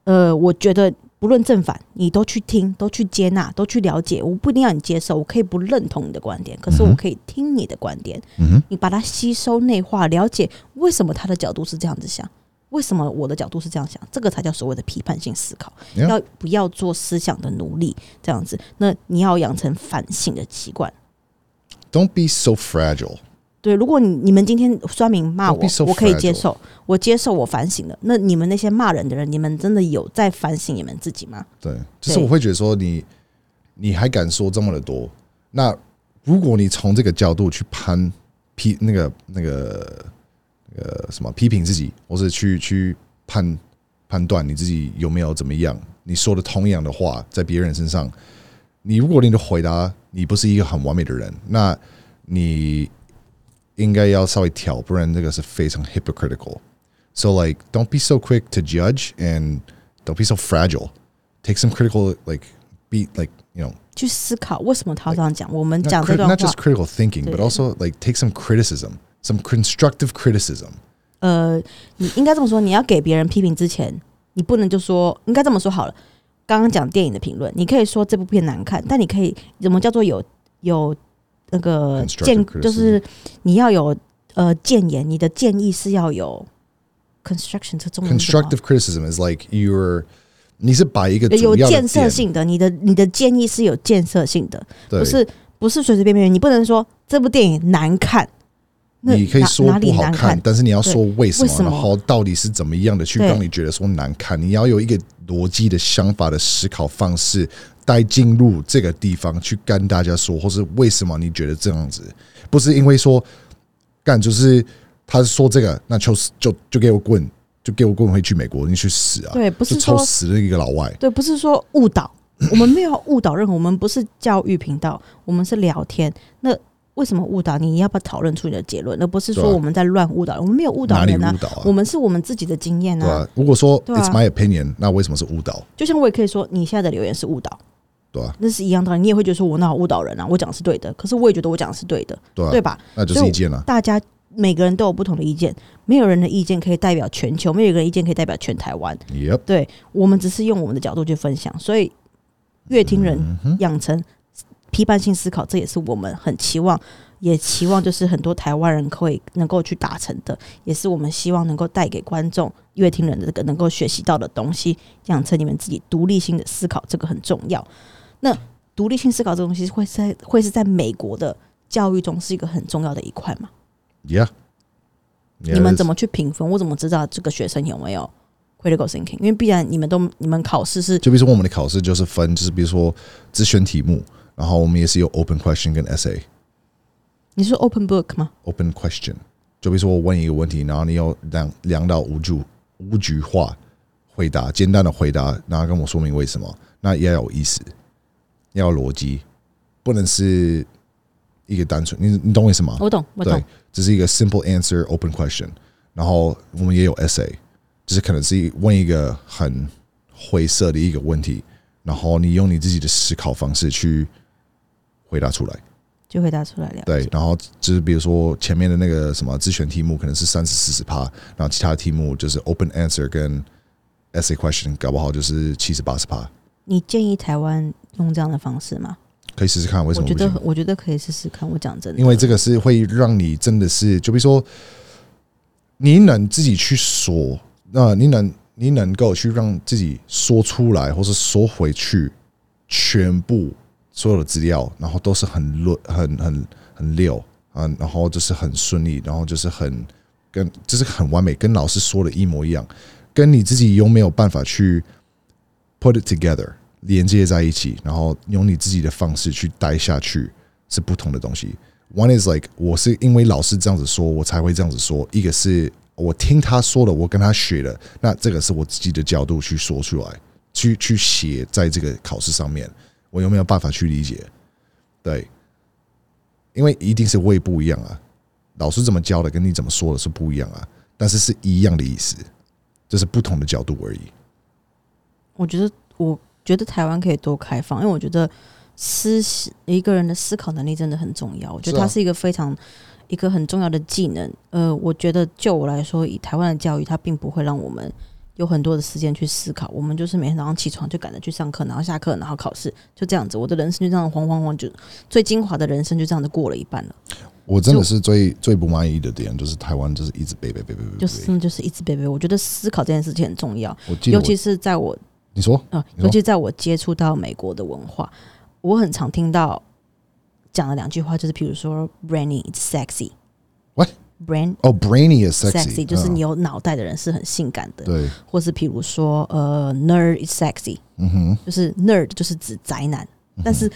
S1: 呃，我觉得不论正反，你都去听，都去接纳，都去了解。我不一定要你接受，我可以不认同你的观点，可是我可以听你的观点。嗯，你把它吸收内化，了解为什么他的角度是这样子想。为什么我的角度是这样想？这个才叫所谓的批判性思考。要不要做思想的奴隶？这样子，那你要养成反省的习惯。
S2: Don't be so fragile。
S1: 对，如果你你们今天酸民骂我，我可以接受，我接受，我反省了。那你们那些骂人的人，你们真的有在反省你们自己吗？
S2: 对，就是我会觉得说，你你还敢说这么的多？那如果你从这个角度去攀批那个那个。呃，什么批评自己，或是去去判判断你自己有没有怎么样？你说的同样的话，在别人身上，你如果你的回答你不是一个很完美的人，那你应该要稍微调，不然这个是非常 hypocritical。So like, don't be so quick to judge and don't be so fragile. Take some critical like be like you know
S1: 去思考为什么他这样讲。我们讲这段话
S2: ，not just critical thinking, but also like take some criticism. some constructive criticism。
S1: 呃，你应该这么说，你要给别人批评之前，你不能就说，应该这么说好了。刚刚讲电影的评论，你可以说这部片难看，但你可以怎么叫做有有那个建，就是你要有呃建言，你的建议是要有 construction 这中文
S2: constructive criticism is like you're 你是把一个
S1: 有建设性的，你的你的建议是有建设性的，不是不是随随便便，你不能说这部电影难看。
S2: 你可以说不好看，但是你要说为什么，然后到底是怎么样的去让你觉得说难看？你要有一个逻辑的想法的思考方式，带进入这个地方去跟大家说，或是为什么你觉得这样子？不是因为说干，就是他说这个，那就就就给我滚，就给我滚回去美国，你去死啊！
S1: 对，不是说
S2: 死了一个老外，
S1: 对，不是说误导，我们没有误导任何，我们不是教育频道，我们是聊天。那为什么误导你？要不要讨论出你的结论？而不是说我们在乱误导，我们没有误导人啊。我们是我们自己的经验
S2: 啊。如果说 It's my opinion，那为什么是误导？
S1: 就像我也可以说你现在的留言是误导，
S2: 对啊，
S1: 那是一样的。你也会觉得说我那误导人啊，我讲是对的，可是我也觉得我讲是对的，对吧？
S2: 那就是意见了。
S1: 大家每个人都有不同的意见，没有人的意见可以代表全球，没有一个人意见可以代表全台湾。对，我们只是用我们的角度去分享，所以乐听人养成批判性思考，这也是我们很期望。也期望就是很多台湾人可以能够去达成的，也是我们希望能够带给观众、乐听人的这个能够学习到的东西，养成你们自己独立性的思考，这个很重要。那独立性思考这东西会在会是在美国的教育中是一个很重要的一块吗
S2: ？Yeah，
S1: 你们怎么去评分？我怎么知道这个学生有没有 critical thinking？因为必然你们都你们考试是，
S2: 就比如说我们的考试就是分，就是比如说自选题目，然后我们也是有 open question 跟 essay。
S1: 你是 open book 吗
S2: ？Open question，就比如说我问一个问题，然后你要两两到五句五句话回答，简单的回答，然后跟我说明为什么，那也要有意思，要有逻辑，不能是一个单纯，你你懂我意思吗？
S1: 我懂，我懂，
S2: 这是一个 simple answer open question，然后我们也有 essay，就是可能是问一个很灰色的一个问题，然后你用你自己的思考方式去回答出来。
S1: 就回答出来了。
S2: 对，然后就是比如说前面的那个什么自选题目可能是三十四十趴，然后其他的题目就是 open answer 跟 essay question，搞不好就是七十八十趴。
S1: 你建议台湾用这样的方式吗？
S2: 可以试试看，为什么？
S1: 我觉得我觉得可以试试看。我讲真的，
S2: 因为这个是会让你真的是，就比如说你能自己去说，那你能你能够去让自己说出来，或是说回去，全部。所有的资料，然后都是很论很很很溜啊，然后就是很顺利，然后就是很跟就是很完美，跟老师说的一模一样。跟你自己有没有办法去 put it together 连接在一起，然后用你自己的方式去待下去，是不同的东西。One is like 我是因为老师这样子说，我才会这样子说；一个是我听他说的，我跟他学的，那这个是我自己的角度去说出来，去去写在这个考试上面，我有没有办法去理解？对，因为一定是会不一样啊，老师怎么教的跟你怎么说的是不一样啊，但是是一样的意思。这是不同的角度而已。
S1: 我觉得，我觉得台湾可以多开放，因为我觉得思一个人的思考能力真的很重要。我觉得它是一个非常一个很重要的技能。呃，我觉得就我来说，以台湾的教育，它并不会让我们有很多的时间去思考。我们就是每天早上起床就赶着去上课，然后下课，然后考试，就这样子。我的人生就这样慌慌慌，就最精华的人生就这样子过了一半了。
S2: 我真的是最最不满意的点，就是台湾就是一直背背背背背，
S1: 就是就是一直背背。我觉得思考这件事情很重要，尤其是在我
S2: 你说
S1: 啊，尤其在我接触到美国的文化，我很常听到讲了两句话，就是比如说 “brainy is sexy”，what brain
S2: 哦，brainy is
S1: sexy，就是你有脑袋的人是很性感的，
S2: 对，
S1: 或是譬如说呃，nerd is sexy，嗯哼，就是 nerd 就是指宅男，但是。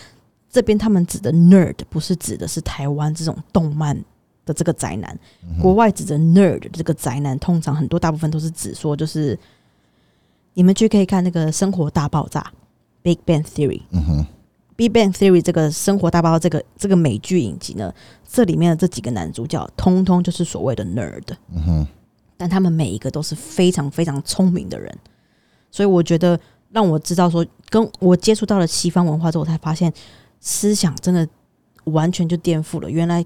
S1: 这边他们指的 nerd 不是指的是台湾这种动漫的这个宅男，国外指的 nerd 这个宅男，通常很多大部分都是指说，就是你们去可以看那个《生活大爆炸》（Big Bang Theory）。嗯哼，Big Bang Theory 这个《生活大爆炸》这个这个美剧影集呢，这里面的这几个男主角，通通就是所谓的 nerd。嗯哼，但他们每一个都是非常非常聪明的人，所以我觉得让我知道说，跟我接触到了西方文化之后，我才发现。思想真的完全就颠覆了。原来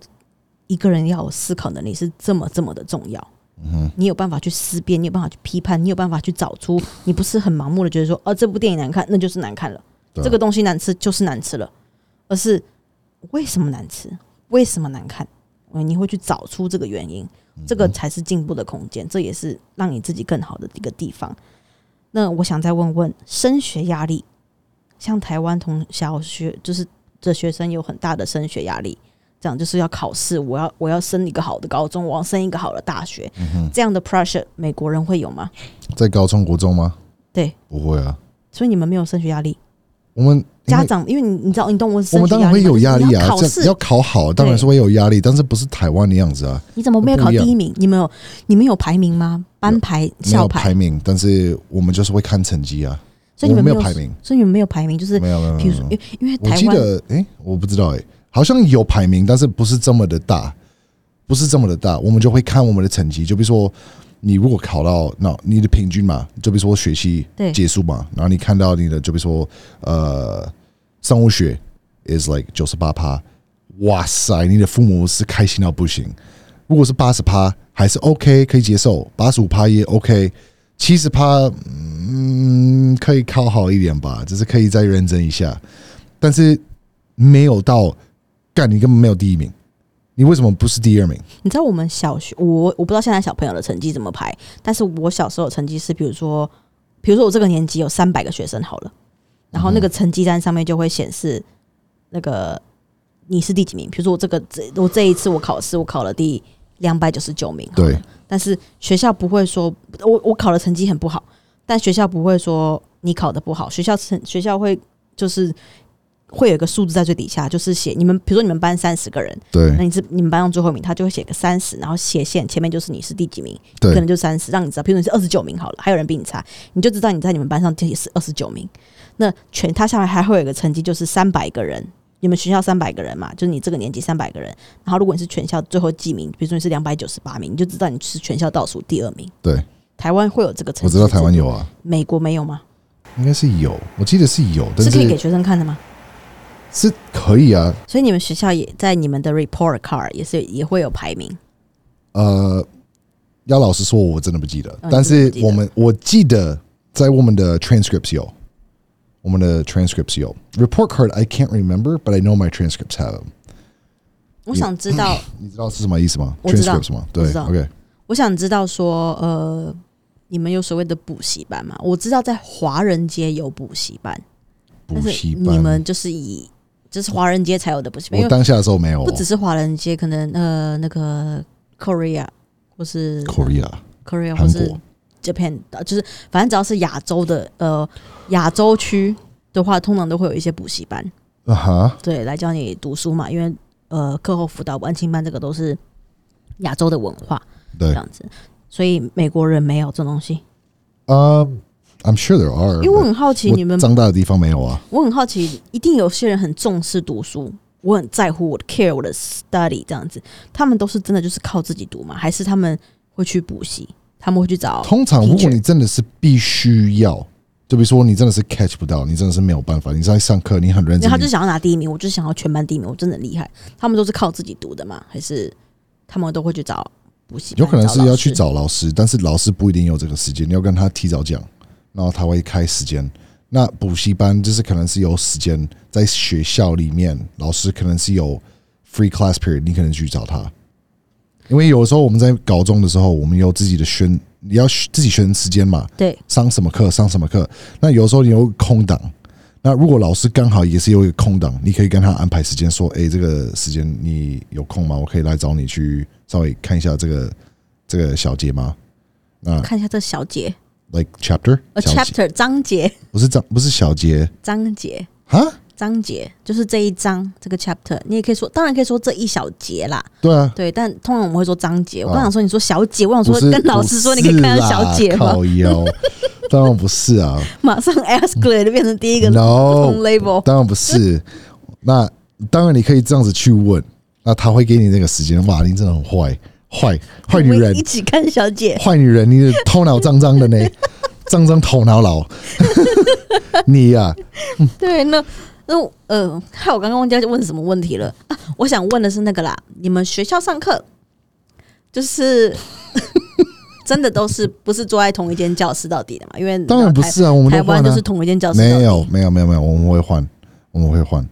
S1: 一个人要有思考能力是这么这么的重要。嗯你有办法去思辨，你有办法去批判，你有办法去找出，你不是很盲目的觉得说，哦，这部电影难看，那就是难看了；这个东西难吃，就是难吃了。而是为什么难吃？为什么难看？你会去找出这个原因，这个才是进步的空间，这也是让你自己更好的一个地方。那我想再问问，升学压力，像台湾同小学就是。这学生有很大的升学压力，这样就是要考试，我要我要升一个好的高中，我要升一个好的大学，这样的 pressure，美国人会有吗？
S2: 在高中国中吗？
S1: 对，
S2: 不会啊。
S1: 所以你们没有升学压力？
S2: 我们
S1: 家长，因为你你知道，你懂我，
S2: 我们当然会有压力啊。
S1: 考试
S2: 要考好，当然是会有压力，但是不是台湾的样子啊？
S1: 你怎么没有考第一名？你们有你们有排名吗？班排、校
S2: 排排名，但是我们就是会看成绩啊。
S1: 所以你们
S2: 没有排名，
S1: 所以你们没有排名，就是
S2: 没有没有。
S1: 比如说，因因为
S2: 我记得，哎，我不知道，哎，好像有排名，但是不是这么的大，不是这么的大。我们就会看我们的成绩，就比如说，你如果考到那你的平均嘛，就比如说学期结束嘛，然后你看到你的，就比如说，呃，生物学 is like 九十八趴，哇塞，你的父母是开心到不行。如果是八十趴，还是 OK 可以接受，八十五趴也 OK。七十趴，嗯，可以考好一点吧，只是可以再认真一下，但是没有到干，你根本没有第一名，你为什么不是第二名？
S1: 你知道我们小学，我我不知道现在小朋友的成绩怎么排，但是我小时候成绩是，比如说，比如说我这个年级有三百个学生好了，然后那个成绩单上面就会显示那个你是第几名，比如说我这个这我这一次我考试我考了第。两百九十九名，
S2: 对，
S1: 但是学校不会说，我我考的成绩很不好，但学校不会说你考的不好，学校成学校会就是会有一个数字在最底下，就是写你们，比如说你们班三十个人，
S2: 对，
S1: 那你是你们班上最后一名，他就会写个三十，然后斜线前面就是你是第几名，对可能就三十，让你知道，比如你是二十九名好了，还有人比你差，你就知道你在你们班上也是二十九名，那全他下来还会有一个成绩，就是三百个人。你们学校三百个人嘛，就是你这个年级三百个人。然后如果你是全校最后几名，比如说你是两百九十八名，你就知道你是全校倒数第二名。
S2: 对，
S1: 台湾会有这个成
S2: 绩。我知道台湾有啊，
S1: 美国没有吗？
S2: 应该是有，我记得是有，
S1: 是可以给学生看的吗？
S2: 是可以啊。
S1: 所以你们学校也在你们的 report card 也是也会有排名。
S2: 呃，要老实说，我真的不记得。但是我们我记得在我们的 transcripts 有。我们的 transcripts 有 report card I can't remember, but I know my transcripts have them。
S1: 我想知道，
S2: 你知道是什么意思吗
S1: ？transcripts
S2: 吗？对，OK。
S1: 我想知道说，呃，你们有所谓的补习班吗？我知道在华人街有补习班，
S2: 补习
S1: 班，你们就是以就是华人街才有的补习班。
S2: 我当下的时候没有，
S1: 不只是华人街，可能呃那个 Korea 或是
S2: Korea
S1: Korea 或是 Japan，就是反正只要是亚洲的呃亚洲区的话，通常都会有一些补习班
S2: 啊哈，
S1: 对，来教你读书嘛，因为呃课后辅导、完清班这个都是亚洲的文化，
S2: 对，
S1: 这样子，所以美国人没有这东西。
S2: 嗯。I'm sure there are，
S1: 因为我很好奇你们
S2: 长大的地方没有啊。
S1: 我很好奇，一定有些人很重视读书，我很在乎我的 care 我的 study 这样子，他们都是真的就是靠自己读吗？还是他们会去补习？他们会去找？
S2: 通常如果你真的是必须要，就比如说你真的是 catch 不到，你真的是没有办法，你在上课你很认真，
S1: 他就想要拿第一名，我就想要全班第一名，我真的厉害。他们都是靠自己读的吗？还是他们都会去找补习？
S2: 有可能是要去找老师，但是老师不一定有这个时间，你要跟他提早讲。然后他会开时间，那补习班就是可能是有时间在学校里面，老师可能是有 free class period，你可能去找他，因为有的时候我们在高中的时候，我们有自己的选，你要自己选时间嘛，
S1: 对，
S2: 上什么课上什么课，那有时候你有空档，那如果老师刚好也是有一个空档，你可以跟他安排时间，说，哎，这个时间你有空吗？我可以来找你去稍微看一下这个这个小节吗？
S1: 那看一下这小节。
S2: Like
S1: chapter 章节
S2: 不是章不是小节
S1: 章节
S2: 哈
S1: 章节就是这一章这个 chapter，你也可以说，当然可以说这一小节啦。
S2: 对啊，
S1: 对，但通常我们会说章节。我刚想说，你说小姐，我想说跟老师说，你可以看到小姐吗？
S2: 当然不是啊，
S1: 马上 ask 就变成第一个
S2: no
S1: label，
S2: 当然不是。那当然你可以这样子去问，那他会给你那个时间。马林真的很坏。坏坏女人，
S1: 一起看小姐。
S2: 坏女人，你的头脑脏脏的呢，脏脏头脑老。你呀，
S1: 对，那那呃，害我刚刚忘记问什么问题了啊！我想问的是那个啦，你们学校上课就是 真的都是不是坐在同一间教室到底的嘛？因为
S2: 当然不是啊，我们
S1: 台湾就是同一间教室，
S2: 没有没有没有没有，我们会换，我们会换。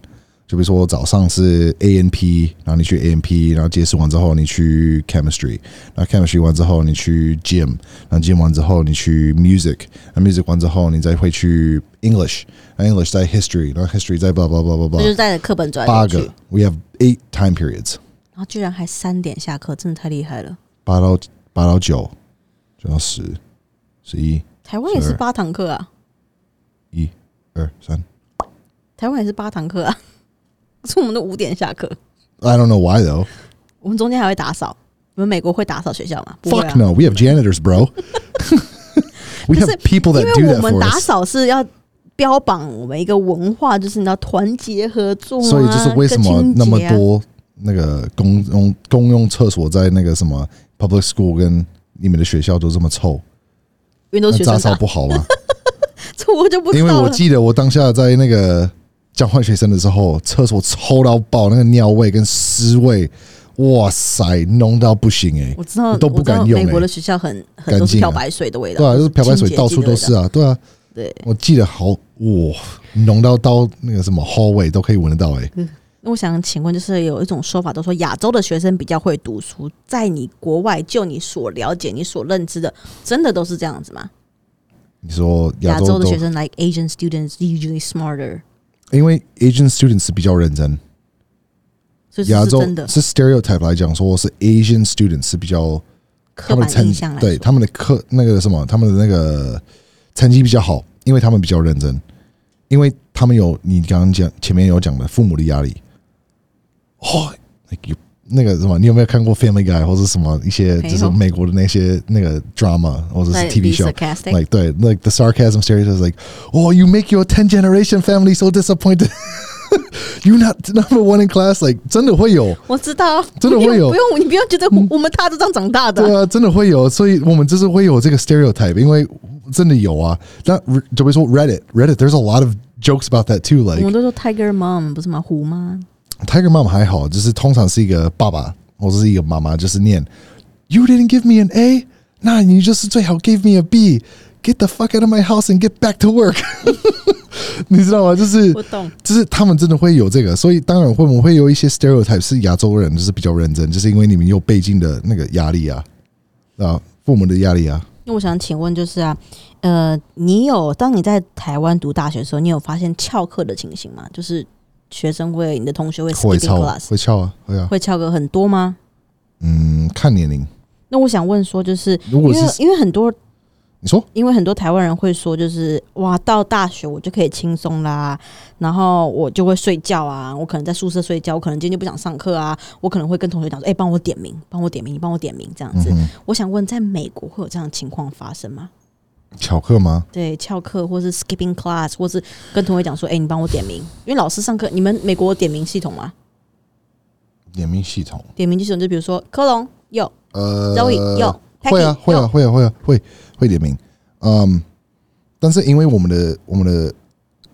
S2: 就比如说，我早上是 A N P，然后你去 A N P，然后结束完之后你去 Chemistry，那 Chemistry 完之后你去 Gym，那 Gym 完之后你去 Music，那 Music 完之后你再会去 English，那 English 在 History，然后 History 在 blah blah blah blah blah，
S1: 就是在课本转
S2: 八个，We have eight time periods，
S1: 然后居然还三点下课，真的太厉害了。
S2: 八到八到九，九到十，十一。
S1: 台湾也是八堂课啊。
S2: 一、二、三。
S1: 台湾也是八堂课啊。是我们都五点下课。
S2: I don't know why though.
S1: 我们中间还会打扫。你们美国会打扫学校吗
S2: ？Fuck no, we have janitors, bro. We have people that do that
S1: 因为我们打扫是要标榜我们一个文化，就是你要团结合作。
S2: 所以就是为什么那么多那个公用公用厕所在那个什么 public school 跟你们的学校都这么臭？
S1: 因为都
S2: 打扫不好吗？
S1: 这我就不
S2: 因为我记得我当下在那个。交换学生的时候，厕所臭到爆，那个尿味跟尸味，哇塞，浓到不行哎！
S1: 我知道
S2: 都不敢用。
S1: 美国的学校很很多漂白水的味道，
S2: 对啊，就是漂白水到处都是啊，对啊。
S1: 对，
S2: 我记得好哇，浓到到那个什么 hallway 都可以闻得到哎。
S1: 那我想请问，就是有一种说法，都说亚洲的学生比较会读书，在你国外就你所了解、你所认知的，真的都是这样子吗？
S2: 你说
S1: 亚
S2: 洲
S1: 的学生，like Asian students usually smarter。
S2: 因为 Asian students 比较认真，亚洲是 stereotype 来讲，说是 Asian students 是比较
S1: 他们的成绩
S2: 对他们的课那个什么，他们的那个成绩比较好，因为他们比较认真，因为他们有你刚刚讲前面有讲的父母的压力，哦，like 那个什么，你有没有看过《Family Guy》或者什么一些就是美国的那些那个 drama 或者是 TV show？like 对，like the sarcasm stereotype like oh you make your ten generation family so disappointed you not number one in class like 真的会有，
S1: 我知道，
S2: 真的会有，
S1: 不用你不用觉得我们他是这样长大的，
S2: 对啊，真的会有，所以我们就是会有这个 stereotype，因为真的有啊。那就比如说 Reddit Reddit there's a lot of jokes about that too like
S1: 我们都说 Tiger Mom 不是吗？虎妈。
S2: Tiger Mom 还好，就是通常是一个爸爸或者是一个妈妈，就是念 You didn't give me an A，那你就是最好 give me a B。Get the fuck out of my house and get back to work 你知道吗？就是
S1: 我懂，
S2: 就是他们真的会有这个，所以当然会我们会有一些 stereotype 是亚洲人就是比较认真，就是因为你们有背景的那个压力啊，啊，父母的压力啊。
S1: 那我想请问，就是啊，呃，你有当你在台湾读大学的时候，你有发现翘课的情形吗？就是。学生会，你的同学会
S2: 翘
S1: class，
S2: 会翘啊，会啊，
S1: 会翘个很多吗？
S2: 嗯，看年龄。
S1: 那我想问说，就是
S2: 如果是
S1: 因为因为很多
S2: 你说，
S1: 因为很多台湾人会说，就是哇，到大学我就可以轻松啦，然后我就会睡觉啊，我可能在宿舍睡觉，我可能今天就不想上课啊，我可能会跟同学讲说，哎、帮我点名，帮我点名，你帮我点名这样子。我想问，在美国会有这样的情况发生吗？
S2: 翘课吗？
S1: 对，翘课或是 skipping class，或是跟同学讲说，哎、你帮我点名，因为老师上课，你们美国有点名系统吗？
S2: 点名系统，
S1: 点名系统就比如说科隆有
S2: 呃
S1: Zoe 有
S2: 会啊会啊，
S1: 有
S2: 会啊，会啊，会会点名。嗯，但是因为我们的我们的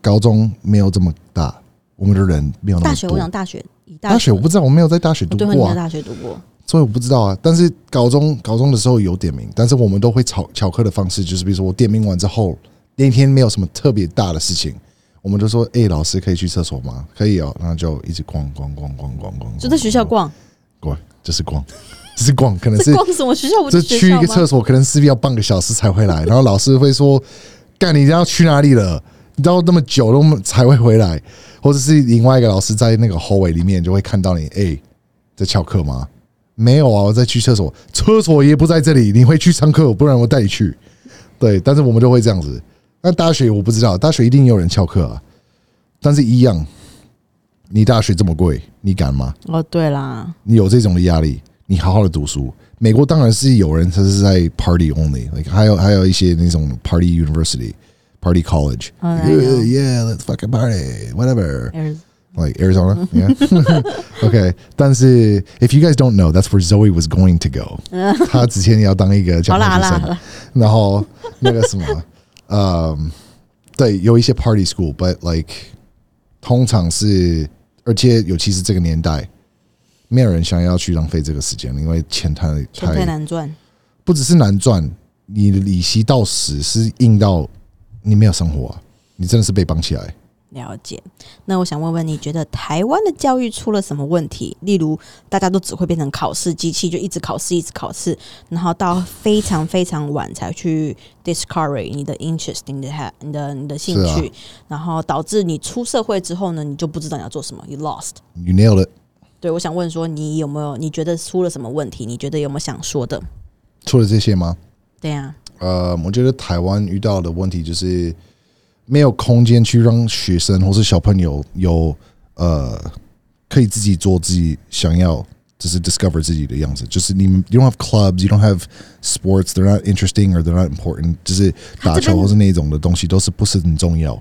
S2: 高中没有这么大，我们的人没有那么
S1: 大学，我
S2: 多。
S1: 想大学以
S2: 大学我不知道，我没有在大学读
S1: 对，你
S2: 过啊，
S1: 在大学读过，
S2: 所以我不知道啊。但是高中高中的时候有点名，但是我们都会巧巧克的方式，就是比如说我点名完之后，那天没有什么特别大的事情，我们就说：“哎、老师可以去厕所吗？”可以哦，然后就一直逛逛逛逛逛逛，
S1: 就在学校逛，
S2: 逛，就是逛，就是逛，可能是
S1: 这逛什么学校？不
S2: 就去一个厕所，可能势必要半个小时才会来，然后老师会说：“干，你要去哪里了？你到那么久都才会回来。”或者是另外一个老师在那个后尾里面就会看到你，哎、在翘课吗？没有啊，我在去厕所，厕所也不在这里，你会去上课，不然我带你去。对，但是我们就会这样子。那大学我不知道，大学一定有人翘课啊，但是一样，你大学这么贵，你敢吗？
S1: 哦，对啦，
S2: 你有这种的压力，你好好的读书。美国当然是有人他是在 party only，like 还有还有一些那种 party university。Party college,
S1: 嗯
S2: yeah, let's fucking party, whatever.
S1: 哎
S2: Like Arizona, yeah. okay, 但是 if you guys don't know, that's where Zoe was going to go. 她之前要当一个
S1: 好
S2: 交
S1: 啦好啦好
S2: 换学生，然后那个什么，嗯，对，有一些 party school，but like 通常是，而且尤其是这个年代，没有人想要去浪费这个时间，因为钱太
S1: 钱太难赚。
S2: 不只是难赚，你的利息到死是硬到你没有生活啊，你真的是被绑起来。
S1: 了解。那我想问问，你觉得台湾的教育出了什么问题？例如，大家都只会变成考试机器，就一直考试，一直考试，然后到非常非常晚才去 discover 你的 interest，你的你的你的兴趣，然后导致你出社会之后呢，你就不知道你要做什么，you lost。
S2: You nailed it。
S1: 对，我想问说，你有没有？你觉得出了什么问题？你觉得有没有想说的？
S2: 出了这些吗？
S1: 对呀、
S2: 呃，我觉得台湾遇到的问题就是没有空间去让学生或是小朋友有呃可以自己做自己想要，就是 discover 自己的样子。就是你们 you don't have clubs, you don't have sports, they're not interesting or they're not important。就是打球或是那种的东西都是不是很重要。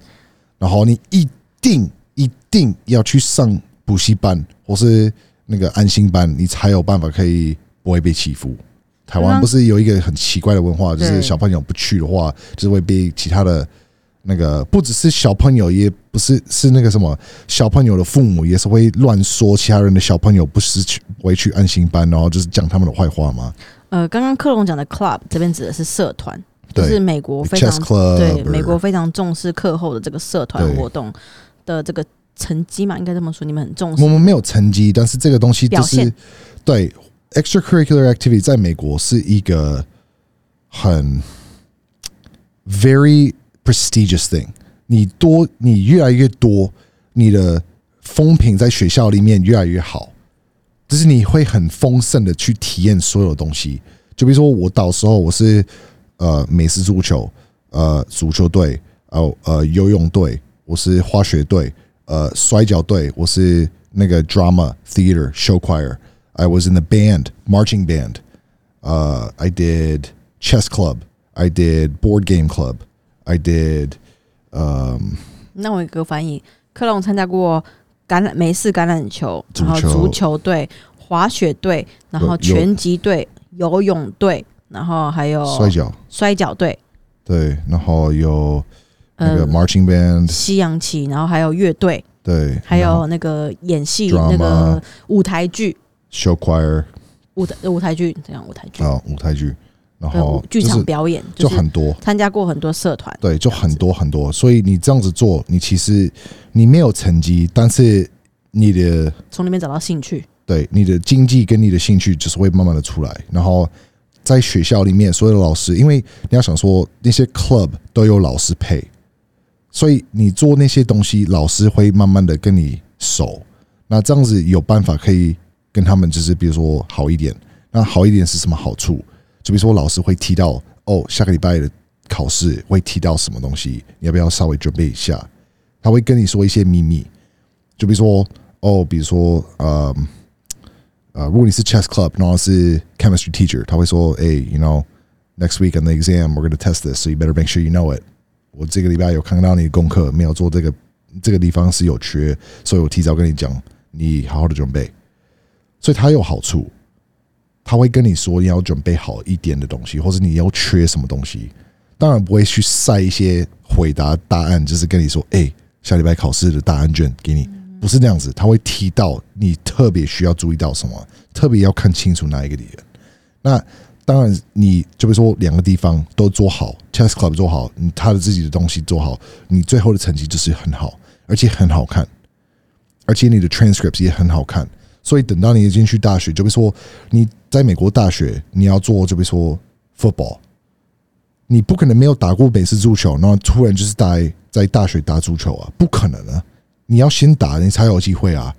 S2: 然后你一定一定要去上补习班或是那个安心班，你才有办法可以不会被欺负。台湾不是有一个很奇怪的文化，就是小朋友不去的话，就是会被其他的那个，不只是小朋友，也不是是那个什么小朋友的父母也是会乱说其他人的小朋友不是去不会去安心班，然后就是讲他们的坏话吗。
S1: 呃，刚刚克隆讲的 club 这边指的是社团，就是美国非常对美国非常重视课后的这个社团活动的这个成绩嘛，应该这么说，你们很重视
S2: 我。们没有成绩，但是这个东西就是对 extracurricular activity 在美国是一个很 very prestigious thing。你多，你越来越多，你的风评在学校里面越来越好，就是你会很丰盛的去体验所有东西。就比如说，我到时候我是呃美式足球，呃足球队，呃呃游泳队，我是滑雪队，呃摔跤队，我是那个 drama theater show choir。I was in the band, marching band. Uh, I did chess club. I did board game club. I did
S1: 那我有个翻译，克隆参加过橄榄美式橄榄球，
S2: 球。
S1: 然后足球队、滑雪队，然后拳击队、游泳队，然后还有
S2: 摔跤，
S1: 摔跤队、
S2: 对，然后有那个
S1: 呃
S2: marching band，
S1: 西洋旗，然后还有乐队，
S2: 对，
S1: 还有那个演戏那个舞台剧。
S2: show choir
S1: 舞台舞台剧怎样舞台剧，
S2: 啊，舞台剧，然后
S1: 剧
S2: 就是
S1: 场表演，
S2: 就很多，
S1: 参加过很多社团，
S2: 对，就很多很多，所以你这样子做，你其实你没有成绩，但是你的
S1: 从里面找到兴趣。
S2: 对你的经济跟你的兴趣就是会慢慢的出来，然后在学校里面所有的老师，因为你要想说那些 club 都有老师配，所以你做那些东西，老师会慢慢的跟你熟。那这样子有办法可以跟他们，就是比如说好一点。那好一点是什么好处？就比如说老师会提到，哦，下个礼拜的考试会提到什么东西，你要不要稍微准备一下？他会跟你说一些秘密，就比如说，哦，比如说，呃，呃，如果你是 chess club，然后是 chemistry teacher，他会说，哎，you know，next week on the exam we're going to test this，so you better make sure you know it。我这个礼拜有看到你的功课没有做这个，这个地方是有缺，所以我提早跟你讲，你好好的准备。所以它有好处，他会跟你说你要准备好一点的东西，或者你要缺什么东西。当然不会去晒一些回答答案，就是跟你说，哎。下礼拜考试的答案卷给你，不是那样子，他会提到你特别需要注意到什么，特别要看清楚哪一个点。那当然，你就比如说两个地方都做好，test club 做好，你他的自己的东西做好，你最后的成绩就是很好，而且很好看，而且你的 transcripts 也很好看。所以等到你进去大学，就比如说你在美国大学，你要做就比如说 football。你不可能没有打过美式足球，然后突然就是在在大学打足球啊，不可能啊！你要先打，你才有机会啊。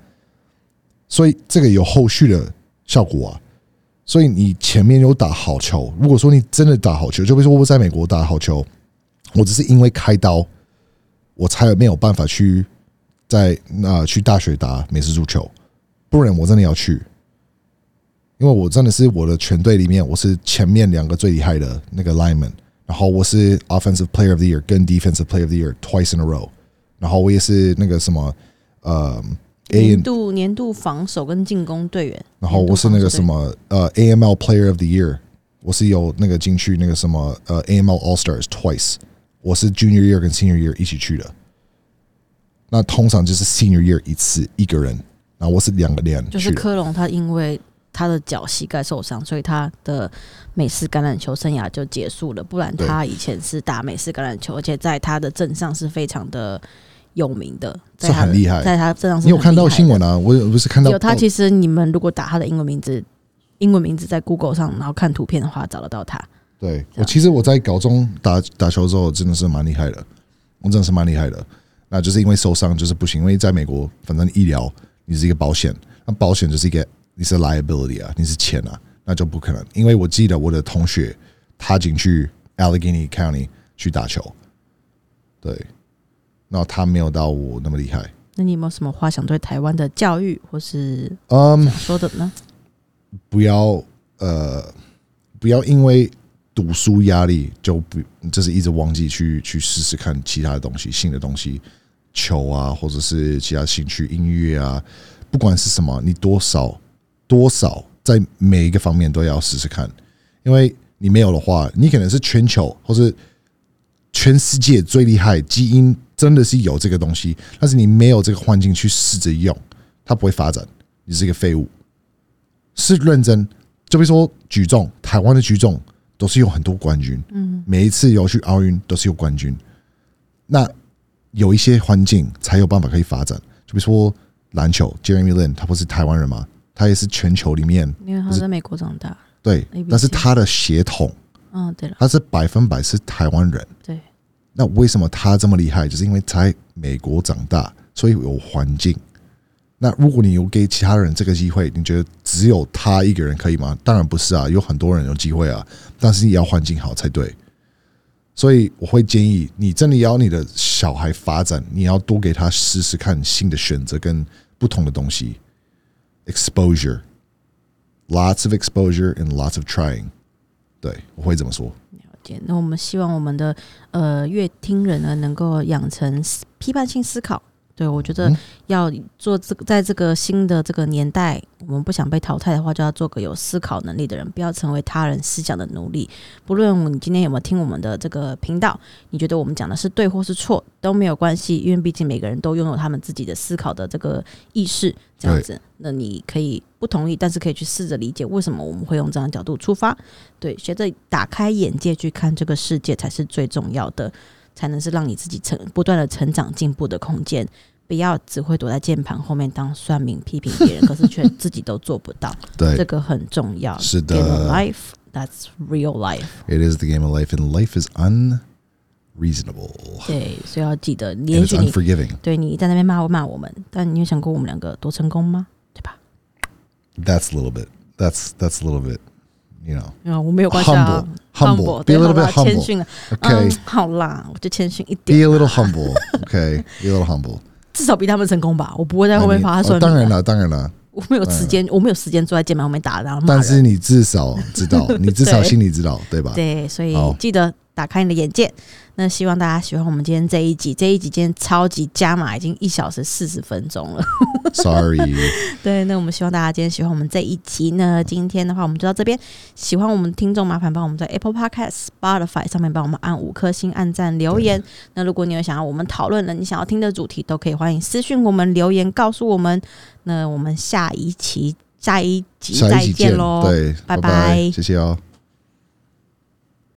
S2: 所以这个有后续的效果啊。所以你前面有打好球，如果说你真的打好球，就比如说我在美国打好球，我只是因为开刀，我才没有办法去在那去大学打美式足球，不然我真的要去，因为我真的是我的全队里面，我是前面两个最厉害的那个 lineman。然后我是 Offensive Player of the Year 跟 Defensive Player of the Year twice in a row。然后我也是那个什么呃
S1: 年度年度防守跟进攻队员。
S2: 然后我是那个什么呃 AML Player of the Year，我是有那个进去那个什么呃 AML All Stars twice。我是 Junior Year 跟 Senior Year 一起去的。那通常就是 Senior Year 一次一个人，然后我是两个连。
S1: 就是科隆他因为。他的脚膝盖受伤，所以他的美式橄榄球生涯就结束了。不然他以前是打美式橄榄球，而且在他的镇上是非常的有名的，
S2: 是很厉害。
S1: 在他镇上，
S2: 你有看到新闻啊？我不是看到
S1: 有他。其实你们如果打他的英文名字，英文名字在 Google 上，然后看图片的话，找得到他。
S2: 对我其实我在高中打打球之后，真的是蛮厉害的。我真的是蛮厉害的。那就是因为受伤就是不行，因为在美国，反正医疗你是一个保险，那保险就是一个。你是 liability 啊，你是钱啊，那就不可能。因为我记得我的同学他进去 Allegheny County 去打球，对，那他没有到我那么厉害。
S1: 那你有没有什么话想对台湾的教育或是嗯说的呢？
S2: 不要呃，不要因为读书压力就不就是一直忘记去去试试看其他的东西，新的东西，球啊，或者是其他兴趣音乐啊，不管是什么，你多少。多少在每一个方面都要试试看，因为你没有的话，你可能是全球或是全世界最厉害，基因真的是有这个东西，但是你没有这个环境去试着用，它不会发展，你是一个废物。是认真，就比如说举重，台湾的举重都是有很多冠军，嗯，每一次有去奥运都是有冠军。那 有一些环境才有办法可以发展，就比如说篮球，Jeremy Lin，他不是台湾人吗？他也是全球里面，
S1: 因为他在美国长大，
S2: 对，但是他的血统，
S1: 嗯，对了，
S2: 他是百分百是台湾人，
S1: 对。
S2: 那为什么他这么厉害？就是因为在美国长大，所以有环境。那如果你有给其他人这个机会，你觉得只有他一个人可以吗？当然不是啊，有很多人有机会啊，但是也要环境好才对。所以我会建议你，真的要你的小孩发展，你要多给他试试看新的选择跟不同的东西。exposure, lots of exposure and lots of trying。对，我会这么说。
S1: 了解。那我们希望我们的呃乐听人呢，能够养成批判性思考。对，我觉得要做这个，在这个新的这个年代，我们不想被淘汰的话，就要做个有思考能力的人，不要成为他人思想的奴隶。不论你今天有没有听我们的这个频道，你觉得我们讲的是对或是错都没有关系，因为毕竟每个人都拥有他们自己的思考的这个意识，这样子。那你可以不同意，但是可以去试着理解为什么我们会用这样的角度出发。对，学着打开眼界去看这个世界才是最重要的，才能是让你自己成不断的成长进步的空间。不要只会躲在键盘后面当算命批评别人，可是却自己都做不到。
S2: 对，
S1: 这个很重要。
S2: 是的
S1: ，Life that's real life.
S2: It is the game of life, and life is unreasonable.。
S1: 对，所以要记得，连续你对你在那边骂我骂我们，但你有想过我们两个多成功吗？对吧
S2: ？That's a little bit. That's that's a little bit. You know，
S1: 我没有关系啊。
S2: Humble, be a little bit humble.
S1: 谦逊了，OK，好啦，我就谦逊一点。
S2: Be a little humble, OK, be a little humble.
S1: 至少比他们成功吧，我不会在后面发酸。
S2: 当然了，当然了。
S1: 我没有时间，我没有时间坐在键盘后面打，然后
S2: 但是你至少知道，你至少心里知道，对吧？
S1: 对，所以记得打开你的眼界。那希望大家喜欢我们今天这一集，这一集今天超级加码，已经一小时四十分钟了。
S2: Sorry。
S1: 对，那我们希望大家今天喜欢我们这一集。那今天的话，我们就到这边。喜欢我们听众，麻烦帮我们在 Apple Podcast、Spotify 上面帮我们按五颗星、按赞、留言。那如果你有想要我们讨论的，你想要听的主题，都可以欢迎私讯我们留言告诉我们。那我们下一期、下一集再见喽！
S2: 对，拜拜，谢谢哦。